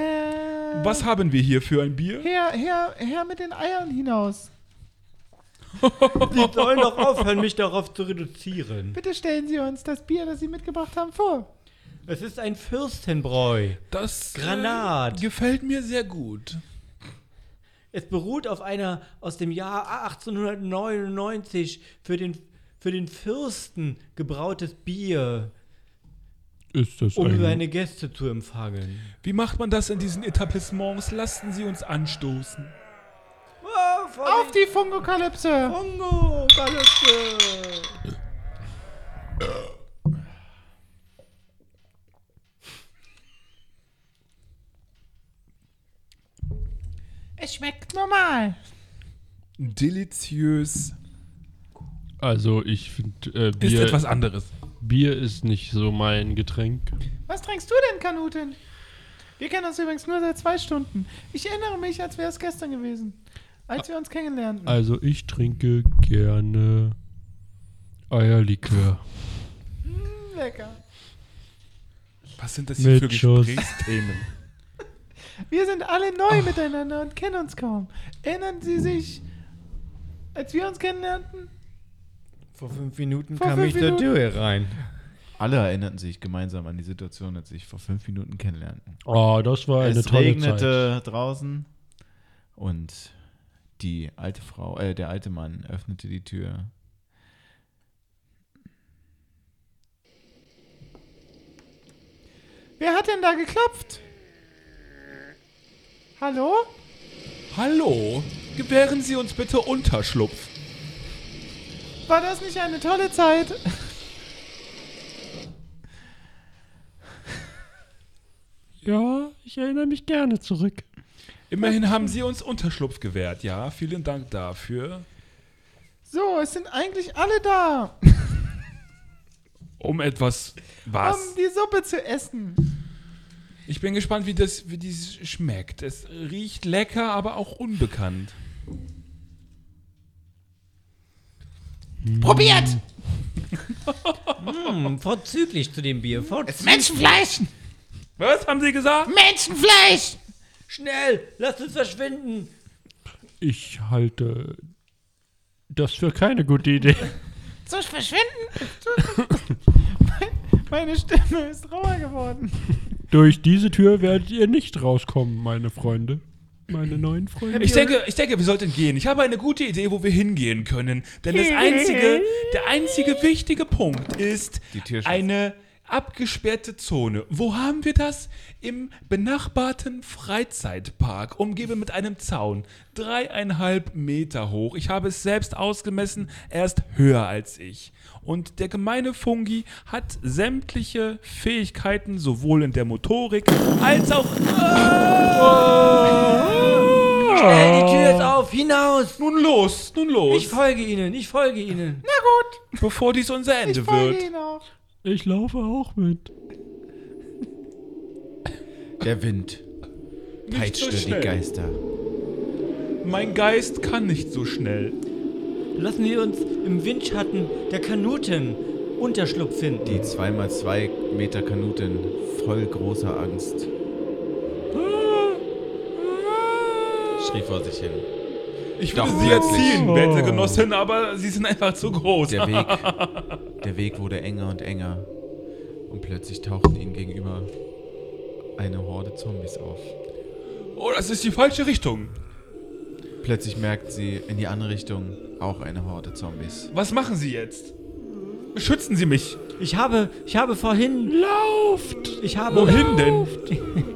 Was haben wir hier für ein Bier? Herr, Herr, Herr mit den Eiern hinaus. Sie sollen doch aufhören, mich darauf zu reduzieren. Bitte stellen Sie uns das Bier, das Sie mitgebracht haben, vor. Es ist ein Fürstenbräu. Das Granat. Äh, gefällt mir sehr gut. Es beruht auf einer aus dem Jahr 1899 für den, für den Fürsten gebrautes Bier, Ist das um ein... seine Gäste zu empfangen. Wie macht man das in diesen Etablissements? Lassen Sie uns anstoßen. Auf die Fungokalypse. Bongo, Kalypse. Es schmeckt normal. Deliziös. Also ich finde, äh, Ist Bier, etwas anderes. Bier ist nicht so mein Getränk. Was trinkst du denn, Kanutin? Wir kennen uns übrigens nur seit zwei Stunden. Ich erinnere mich, als wäre es gestern gewesen. Als wir uns kennenlernten. Also ich trinke gerne Eierlikör. Lecker. Was sind das hier Mit für Schuss. Gesprächsthemen? Wir sind alle neu miteinander und kennen uns kaum. Erinnern Sie sich, als wir uns kennenlernten? Vor fünf Minuten Vor kam fünf ich zur Minuten. Tür rein. Alle erinnerten sich gemeinsam an die Situation, als sie sich vor fünf Minuten kennenlernten. Oh, das war eine es tolle regnete draußen und die alte Frau, äh, der alte Mann öffnete die Tür. Wer hat denn da geklopft? Hallo? Hallo, gewähren Sie uns bitte Unterschlupf. War das nicht eine tolle Zeit? Zeit. Ja, ich erinnere mich gerne zurück. Immerhin haben Sie uns Unterschlupf gewährt, ja. Vielen Dank dafür. So, es sind eigentlich alle da, Um etwas was? um die Suppe zu essen. Ich bin gespannt, wie das wie dies schmeckt. Es riecht lecker, aber auch unbekannt. Probiert! Hm, vorzüglich zu dem Bier. Vorzüglich. Menschenfleisch! Was haben Sie gesagt? Menschenfleisch! Schnell, lasst uns verschwinden. Ich halte das für keine gute Idee. Zu verschwinden? Mein- Meine Stimme ist rauer geworden. Durch diese Tür werdet ihr nicht rauskommen, meine Freunde. Meine neuen Freunde. Ich denke, ich denke, wir sollten gehen. Ich habe eine gute Idee, wo wir hingehen können. Denn das einzige, der einzige wichtige Punkt ist eine abgesperrte Zone. Wo haben wir das? Im benachbarten Freizeitpark, umgeben mit einem Zaun. Dreieinhalb Meter hoch. Ich habe es selbst ausgemessen. Er ist höher als ich. Und der gemeine Fungi hat sämtliche Fähigkeiten, sowohl in der Motorik als auch. Schnell, die Tür ist auf, hinaus. Nun los, nun los. Ich folge Ihnen, ich folge Ihnen. bevor dies unser Ende Ich folge wird. Ihnen auch. Ich laufe auch mit. Der Wind Nicht so peitschte die. Geister. Mein Geist kann nicht so schnell. Lassen Sie uns im Windschatten der Kanuten Unterschlupf finden. Die 2x2 Meter Kanuten voll großer Angst. Schrie vor sich hin. Ich Doch, würde sie jetzt wirklich. ziehen, werte Genossin, aber sie sind einfach zu groß. Der Weg, der Weg wurde enger und enger. Und plötzlich tauchten ihnen gegenüber eine Horde Zombies auf. Oh, das ist die falsche Richtung. Plötzlich merkt sie in die andere Richtung auch eine Horde Zombies. Was machen Sie jetzt? Beschützen Sie mich. Ich habe, ich habe vorhin, Lauft! ich habe, Wohin denn?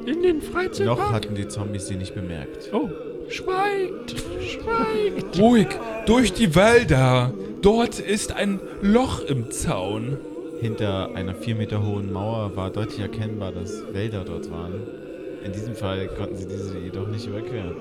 In den Freizeitpark. Noch hatten die Zombies sie nicht bemerkt. Oh, schweigt! Schweigt! Ruhig, durch die Wälder. Dort ist ein Loch im Zaun. Hinter einer vier Meter hohen Mauer war deutlich erkennbar, dass Wälder dort waren. In diesem Fall konnten sie diese jedoch nicht überqueren.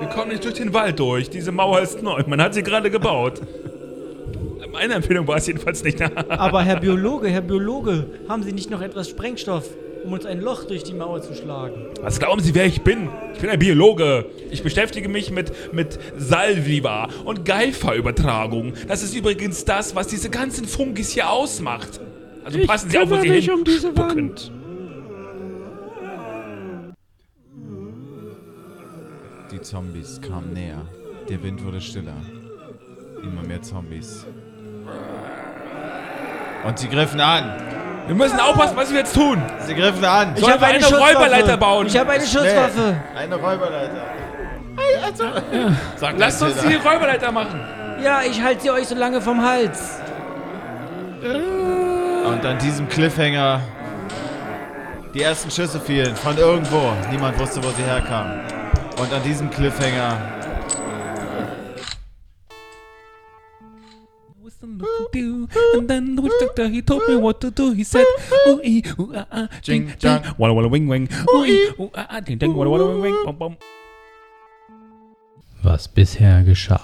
Wir kommen nicht durch den Wald durch. Diese Mauer ist neu. Man hat sie gerade gebaut. Meine Empfehlung war es jedenfalls nicht. aber Herr Biologe, Herr Biologe, haben Sie nicht noch etwas Sprengstoff, um uns ein Loch durch die Mauer zu schlagen? Was glauben Sie, wer ich bin? Ich bin ein Biologe. Ich beschäftige mich mit, mit Salviva und Geifer-Übertragung. Das ist übrigens das, was diese ganzen Fungis hier ausmacht. Also Ich passen Sie auf, wo Sie mich hin um diese spucken. Wand. Die Zombies kamen näher. Der Wind wurde stiller. Immer mehr Zombies. Und sie griffen an. Wir müssen aufpassen, was wir jetzt tun. Sie griffen an. Sollen wir eine Räuberleiter bauen? Ich habe eine Schusswaffe. Eine Räuberleiter. Sag, lasst uns die Räuberleiter machen. Ja, ich halte sie euch so lange vom Hals. Und an diesem Cliffhanger die ersten Schüsse fielen von irgendwo. Niemand wusste, wo sie herkamen. Und an diesem Cliffhanger And then the witch doctor, he told me what to do. He said, ooh, ee, ooh, ah, ah, Jing, ding, jang. walla, walla, wing, wing, ooh, ee, ooh, ah, ah, ding, ding, walla, walla, wing, wing, bom, bom. Was bisher geschah.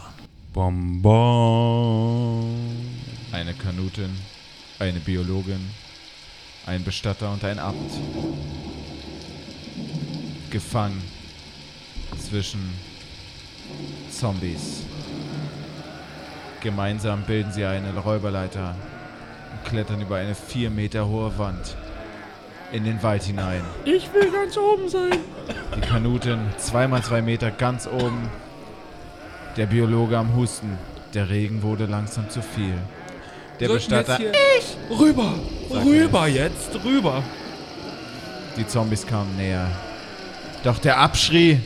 Bom, bom. eine Kanutin, eine Biologin, ein Bestatter und ein Abt. Gefangen zwischen Zombies. Gemeinsam bilden sie eine Räuberleiter und klettern über eine vier Meter hohe Wand in den Wald hinein. Ich will ganz oben sein. Die Kanutin zweimal zwei Meter ganz oben. Der Biologe am Husten. Der Regen wurde langsam zu viel. Der Sollten Bestatter. hier- Rüber, rüber jetzt, rüber. Die Zombies kamen näher. Doch der abschrie.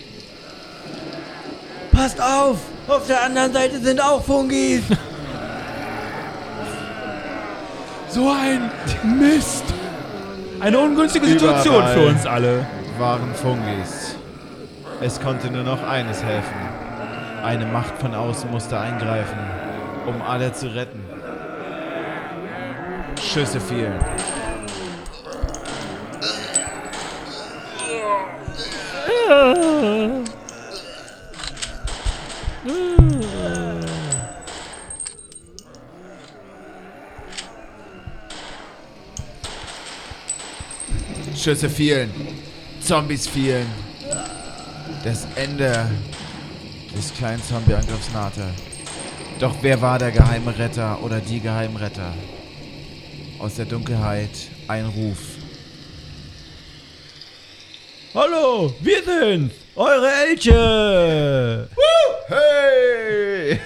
Passt auf! Auf der anderen Seite sind auch Fungis. So ein Mist. Eine ungünstige Situation Überall. für uns alle. waren Fungis. Es konnte nur noch eines helfen. Eine Macht von außen musste eingreifen, um alle zu retten. Schüsse fielen. Schüsse fielen. Zombies fielen. Das Ende des kleinen Zombie-Angriffs nahte. Doch wer war der geheime Retter oder die Geheimretter? Aus der Dunkelheit ein Ruf. Hallo, wir sind eure Elche. Hey!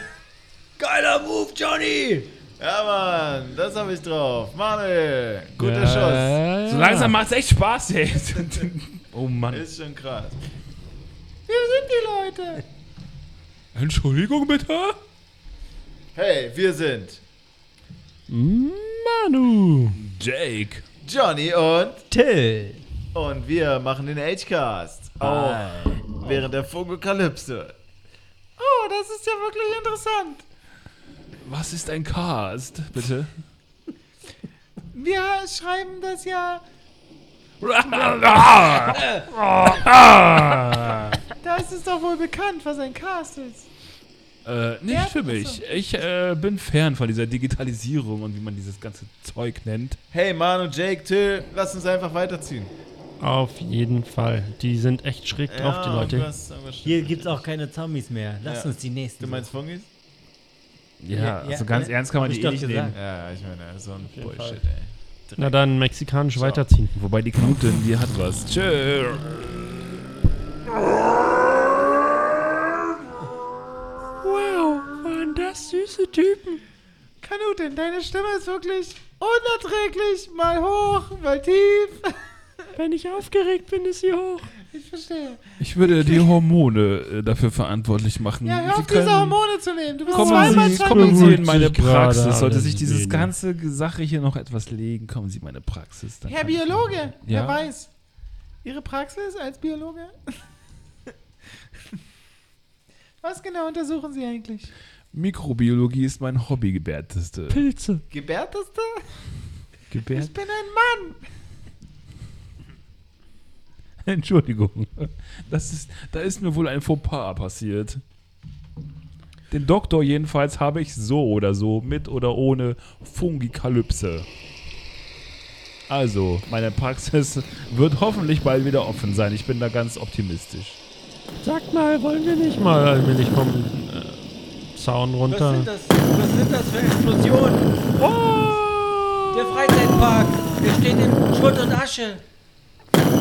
Geiler Move, Johnny. Ja, Mann, das hab ich drauf. Manuel, guter Ja, Schuss. So langsam macht's echt Spaß, ey. oh Mann. Ist schon krass. Entschuldigung bitte? Hey, wir sind Manu. Jake. Johnny und Till. und wir machen den H-Cast. Auch während der Fungokalypse. Oh, das ist ja wirklich interessant. Was ist ein Cast, bitte? Wir schreiben das ja. Das ist doch wohl bekannt, was ein Cast ist. Äh, nicht für mich. Ich äh, bin fern von dieser Digitalisierung und wie man dieses ganze Zeug nennt. Hey, Manu, Jake, Till, lass uns einfach weiterziehen. Auf jeden Fall. Die sind echt schräg drauf, die Leute. irgendwas- irgendwas- Hier gibt's auch keine Zombies mehr. Lass Ja. uns die nächsten. Du meinst Fungis? Ja, Ja, also ja, ganz ernst kann man Hab die ich eh nicht nehmen. Ja, ich meine, so ein Bullshit, Fall. ey. Na dann mexikanisch weiterziehen. Wobei die Knute, die hat was. Tschö. Wow, waren das süße Typen. Kanutin, deine Stimme ist wirklich unerträglich. Mal hoch, mal tief. Wenn ich aufgeregt bin, ist sie hoch. Ich verstehe. Ich würde die Hormone äh, dafür verantwortlich machen. Ja, hör auf, diese Hormone zu nehmen. Du bist Kommen zweimal Sie, kommen Sie in meine Praxis. Sollte sich dieses wenig. ganze Sache hier noch etwas legen, kommen Sie in meine Praxis. Dann Herr Biologe, Ja? wer weiß. Ihre Praxis als Biologe? Was genau untersuchen Sie eigentlich? Mikrobiologie ist mein Hobby, gebärteste. Pilze. Gebärteste? Gebärt Ich bin ein Mann. Entschuldigung. Das ist, da ist mir wohl ein Fauxpas passiert. Den Doktor jedenfalls habe ich so oder so, mit oder ohne Fungikalypse. Also, meine Praxis wird hoffentlich bald wieder offen sein. Ich bin da ganz optimistisch. Sag mal, wollen wir nicht mal allmählich vom äh, Zaun Was runter? sind das? Was sind das für Explosionen? Oh! Der Freizeitpark, der steht in Schutt und Asche.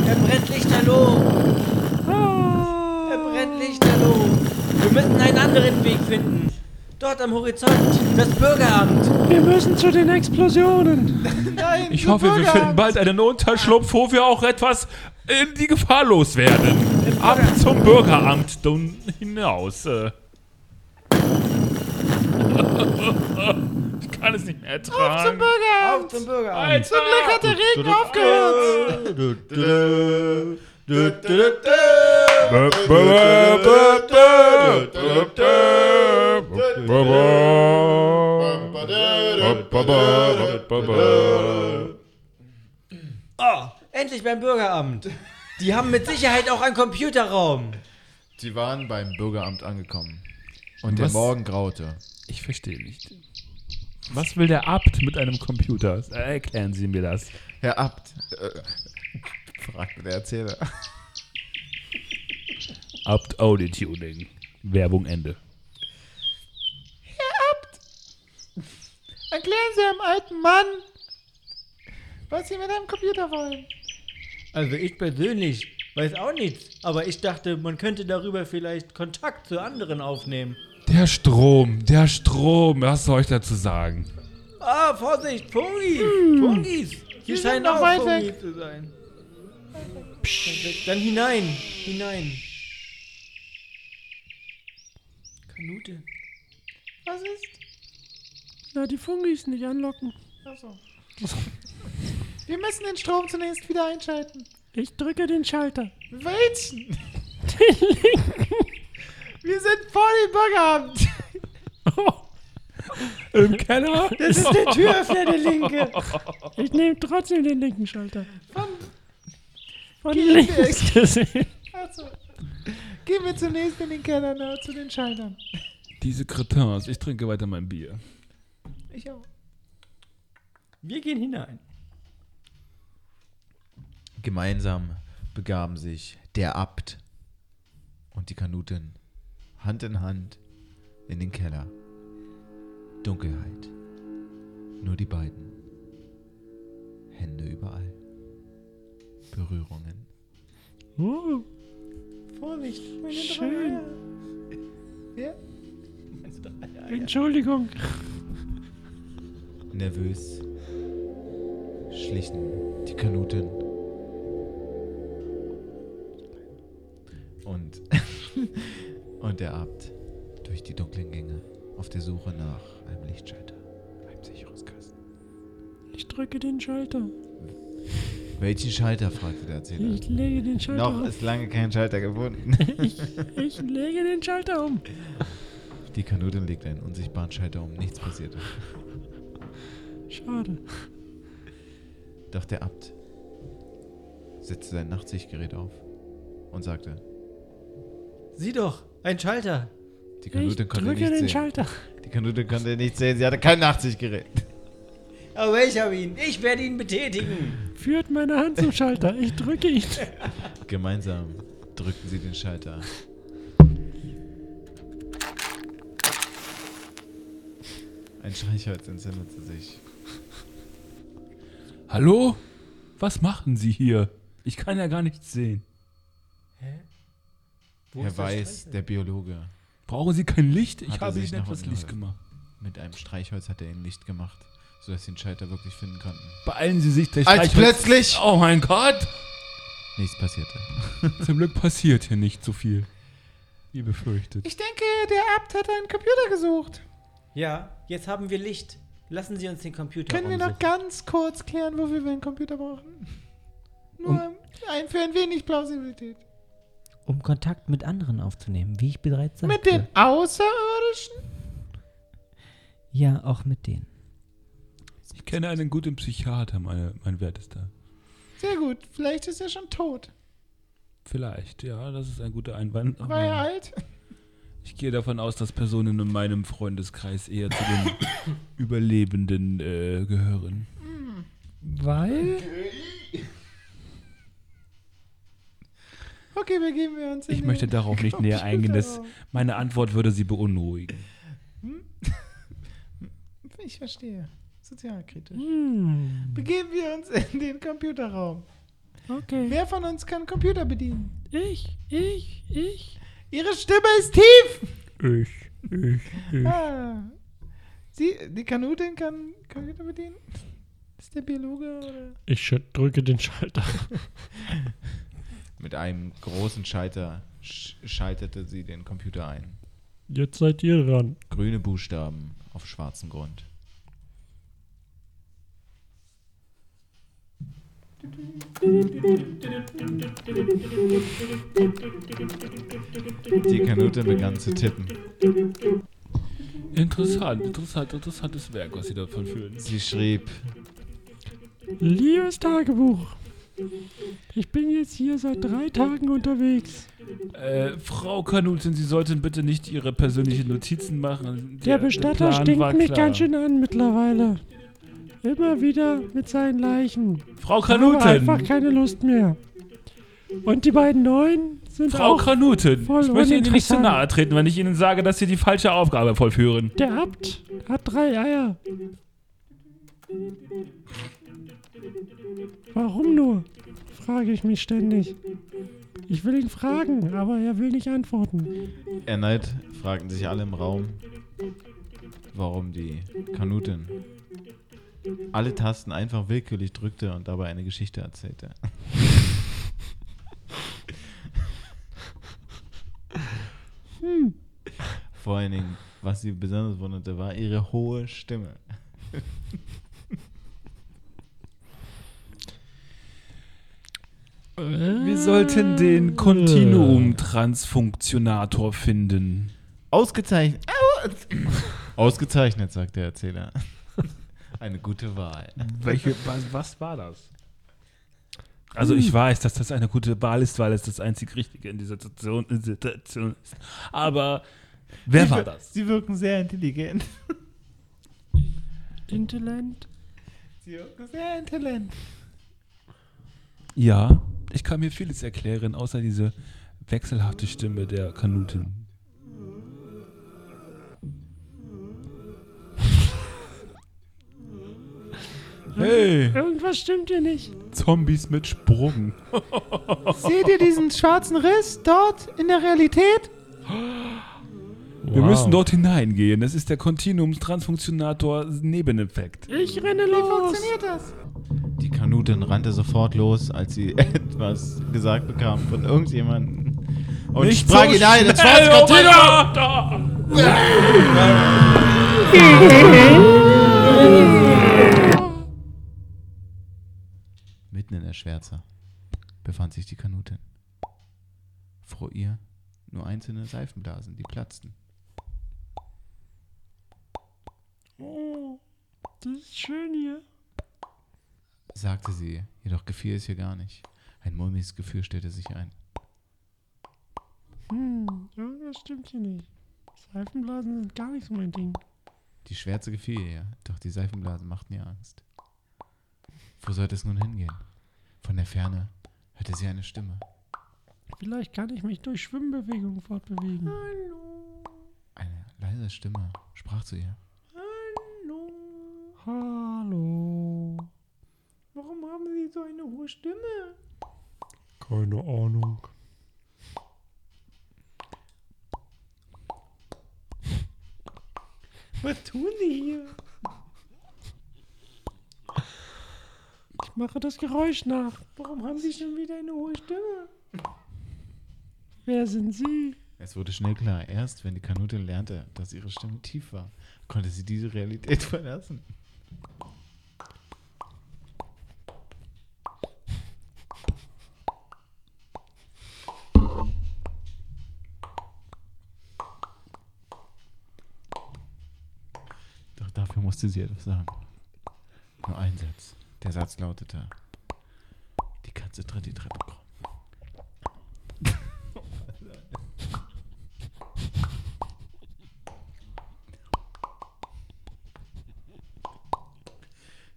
Er brennt lichterloh. Er brennt lichterloh. Wir müssen einen anderen Weg finden. Dort am Horizont, das Bürgeramt. Wir müssen zu den Explosionen. Nein, Ich hoffe, wir Bürgeramt. finden bald einen Unterschlupf, wo wir auch etwas in die Gefahr loswerden. Ab zum Bürgeramt dann hinaus. äh. Ich kann es nicht mehr ertragen. Zum Bürgeramt. Auf zum Bürgeramt. Zum Glück hat der Regen aufgehört. Oh, endlich beim Bürgeramt. Die haben mit Sicherheit auch einen Computerraum. Sie waren beim Bürgeramt angekommen. Und Was? der Morgen graute. Ich verstehe nicht. Was will der Abt mit einem Computer? Erklären Sie mir das. Herr Abt, äh, fragte der Erzähler. Abt Audio Tuning. Werbung Ende. Erklären Sie einem alten Mann, was Sie mit einem Computer wollen. Also ich persönlich weiß auch nichts. Aber ich dachte, man könnte darüber vielleicht Kontakt zu anderen aufnehmen. Der Strom, der Strom, was soll ich dazu sagen? Ah, Vorsicht, Fungis. Fungis. Hier scheinen noch auch weit Fungis weg. zu sein. Dann hinein, hinein. Kanute. Was ist? Na, die Fungis nicht anlocken. Achso. Wir müssen den Strom zunächst wieder einschalten. Ich drücke den Schalter. Welchen? Wir sind vor dem Bürgeramt. Im Keller? Das ist der Türöffner, der linke. Ich nehme trotzdem den linken Schalter. Von, Von links gesehen. achso. Gehen wir zunächst in den Keller nahe zu den Schaltern. Diese Cretins, ich trinke weiter mein Bier. Ich auch. Wir gehen hinein. Gemeinsam begaben sich der Abt und die Kanutin Hand in Hand in den Keller. Dunkelheit. Nur die beiden. Hände überall. Berührungen. Oh, Vorsicht. Meine Schön. drei Eier. Ja? Entschuldigung. Nervös schlichen die Kanutin und, und der Abt durch die dunklen Gänge auf der Suche nach einem Lichtschalter, einem Sicherungskasten. Ich drücke den Schalter. Welchen Schalter? fragte der Erzähler. Ich lege den Schalter Noch um. ist lange kein Schalter gefunden. Ich lege den Schalter um. Die Kanutin legte einen unsichtbaren Schalter um. Nichts passierte. Schade. Doch der Abt setzte sein Nachtsichtgerät auf und sagte, Sieh doch, ein Schalter. die Ich Kanutin konnte drücke nicht den sehen. Schalter. Die Kanutin konnte nicht sehen, sie hatte kein Nachtsichtgerät. Aber ich habe ihn. Ich werde ihn betätigen. Führt meine Hand zum Schalter. Ich drücke ihn. Gemeinsam drückten sie den Schalter. Ein Streichholz entzündete sich. Hallo? Was machen Sie hier? Ich kann ja gar nichts sehen. Herr Weiß, der Biologe. Brauchen Sie kein Licht? Ich Hat habe Ihnen etwas Licht gemacht. Mit einem Streichholz hat er ihn Licht gemacht, sodass sie den Scheiter wirklich finden konnten. Beeilen Sie sich, der Als Streichholz- plötzlich Oh mein Gott! nichts passierte. Zum Glück passiert hier nicht so viel. Wie befürchtet. Ich denke, der Abt hat einen Computer gesucht. Ja, jetzt haben wir Licht. Lassen Sie uns den Computer Können wir noch umsuchen. ganz kurz klären, wofür wir einen Computer brauchen? Nur ein, für ein wenig Plausibilität. Um Kontakt mit anderen aufzunehmen, wie ich bereits sagte. Mit den Außerirdischen? Ja, auch mit denen. Ich kenne einen guten Psychiater, meine, mein Wertester. Sehr gut. Vielleicht ist er schon tot. Vielleicht, ja, das ist ein guter Einwand. War er alt? Ich gehe davon aus, dass Personen in meinem Freundeskreis eher zu den Überlebenden äh, gehören. Weil? Okay, begeben wir uns in Ich den möchte darauf nicht näher eingehen. Das, Computerraum. meine Antwort würde Sie beunruhigen. Ich verstehe. Sozialkritisch. Hm, Begeben wir uns in den Computerraum. okay. Wer von uns kann Computer bedienen? Ich, ich, ich. Ihre Stimme ist tief! Ich, ich, ich. Ah. Sie, die Kanutin kann Computer bedienen? Ist der Biologe oder? Ich drücke den Schalter. Mit einem großen Schalter sch schaltete sie den Computer ein. Jetzt seid ihr dran. Grüne Buchstaben auf schwarzem Grund. Die Kanute begann zu tippen. Interessant, interessant, interessantes Werk, was Sie davon führen. Sie schrieb, Liebes Tagebuch. Ich bin jetzt hier seit drei Tagen unterwegs. Äh, Frau Kanutin, Sie sollten bitte nicht Ihre persönlichen Notizen machen. Der Bestatter Plan stinkt mich ganz schön an mittlerweile. Immer wieder mit seinen Leichen. Frau Ich habe einfach Kanutin! keine Lust mehr. Und die beiden Neuen sind Frau auch Kanutin! voll Ich möchte Ihnen nicht zu nahe treten, wenn ich Ihnen sage, dass Sie die falsche Aufgabe vollführen. Der Abt hat drei Eier. Warum nur? Frage ich mich ständig. Ich will ihn fragen, aber er will nicht antworten. erneut fragten sich alle im Raum, warum die Kanutin alle Tasten einfach willkürlich drückte und dabei eine Geschichte erzählte. Vor allen Dingen, was sie besonders wunderte, war ihre hohe Stimme. Wir sollten den Kontinuum-Transfunktionator finden. Ausgezeichnet. Ausgezeichnet, sagt der Erzähler. Eine gute Wahl. Welche, was, was war das? Also ich weiß, dass das eine gute Wahl ist, weil es das einzig Richtige in dieser Situation, Situation ist. Aber wer war das? Sie wirken sehr intelligent. Intelligent? Sie wirken sehr intelligent. Ja, ich kann mir vieles erklären, außer diese wechselhafte Stimme der Kanutin. Hey, Irgendwas stimmt hier nicht. Zombies mit Sprung. Seht ihr diesen schwarzen Riss dort in der Realität? Wir müssen dort hineingehen. Das ist der Kontinuums-Transfunktionator-Nebeneffekt. Ich renne Wie los. funktioniert das? Kanutin rannte sofort los, als sie etwas gesagt bekam von irgendjemandem. Und Nicht sprang so hinein ins. Gott! Mitten in der Schwärze befand sich die Kanutin. Vor ihr nur einzelne Seifenblasen, die platzten. Oh, das ist schön hier. Sagte sie, jedoch gefiel es ihr gar nicht. Ein mulmiges Gefühl stellte sich ein. Hm, irgendwas stimmt hier nicht. Seifenblasen sind gar nicht so mein Ding. Die Schwärze gefiel ihr, doch die Seifenblasen machten ihr Angst. Wo sollte es nun hingehen? Von der Ferne hörte sie eine Stimme. Vielleicht kann ich mich durch Schwimmbewegungen fortbewegen. Eine leise Stimme sprach zu ihr. Hohe Stimme? Keine Ahnung. Was tun die hier? Ich mache das Geräusch nach. Warum haben sie schon wieder eine hohe Stimme? Wer sind Sie? Es wurde schnell klar, erst wenn die Kanute lernte, dass ihre Stimme tief war, konnte sie diese Realität verlassen. Sie etwas sagen. Nur ein Satz. Der Satz lautete: Die Katze tritt die Treppe krumm.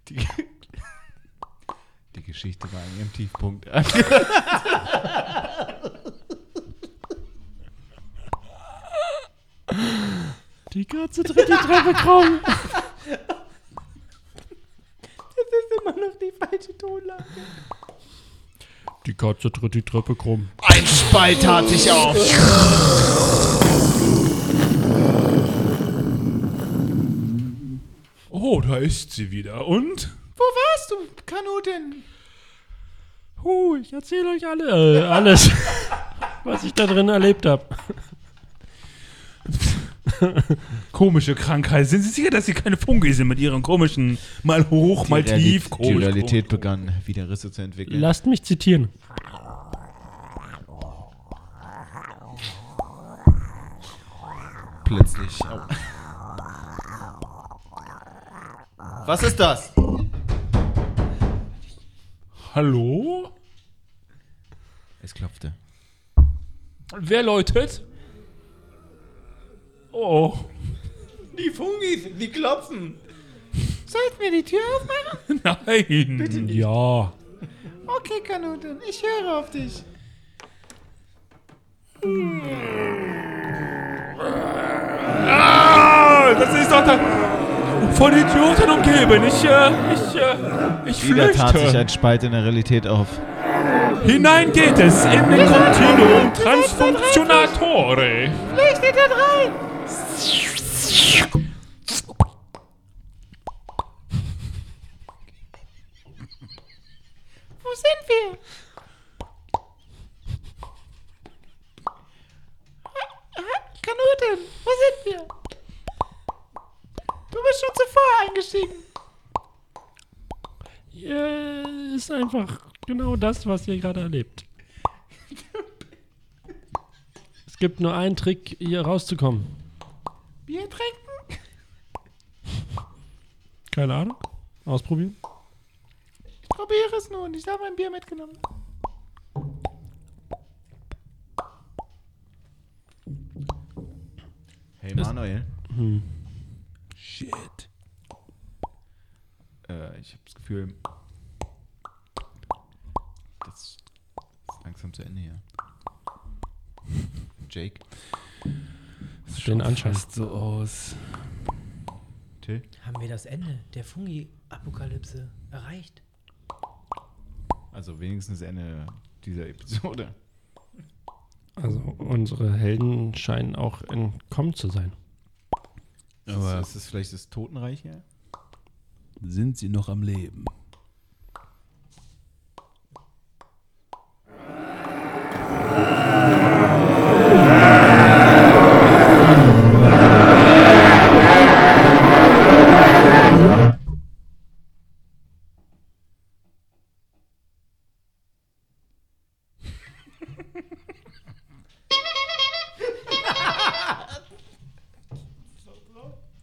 Die, die Geschichte war an ihrem Tiefpunkt. Die Katze tritt die Treppe krumm. Das ist immer noch die falsche Tonlage. Die Katze tritt die Treppe krumm. Ein Spalt tat sich auf. Oh, da ist sie wieder. Und? Wo warst du, Kanuten? Huh, ich erzähle euch alle, äh, alles, was ich da drin erlebt habe. Komische Krankheit. Sind Sie sicher, dass Sie keine Fungi sind mit Ihren komischen, mal hoch, mal tief, Die komisch. Realität begann, wieder Risse zu entwickeln. Lasst mich zitieren. Plötzlich. Au. Was ist das? Hallo? Es klopfte. Wer läutet? Oh. Die Fungis, die klopfen. Sollten wir die Tür aufmachen? Nein. Ja. Okay, Kanuten, ich höre auf dich. Ah, das ist doch da von Idioten umgeben. Ich, äh, ich, äh, ich Wieder tat sich flüchte. ein Spalt in der Realität auf. Hinein geht es in den Continuum Transfunktionatore. Flüchtet da rein! Wo sind wir? Kanuten, wo sind wir? Du bist schon zuvor eingestiegen. Ja, ist einfach genau das, was ihr gerade erlebt. Es gibt nur einen Trick, hier rauszukommen. Bier trinken? Keine Ahnung. Ausprobieren. Ich probiere es nun. Ich habe ein Bier mitgenommen. Hey Manuel. Hm. Shit. Äh, ich habe das Gefühl, das ist langsam zu Ende hier. Jake, Den Anschein. Fast so aus. Till, Haben wir das Ende der Fungi-Apokalypse erreicht? also wenigstens Ende dieser Episode. Also unsere Helden scheinen auch entkommen zu sein. Aber- ist, ist das vielleicht das Totenreich hier? Sind Sie noch am Leben?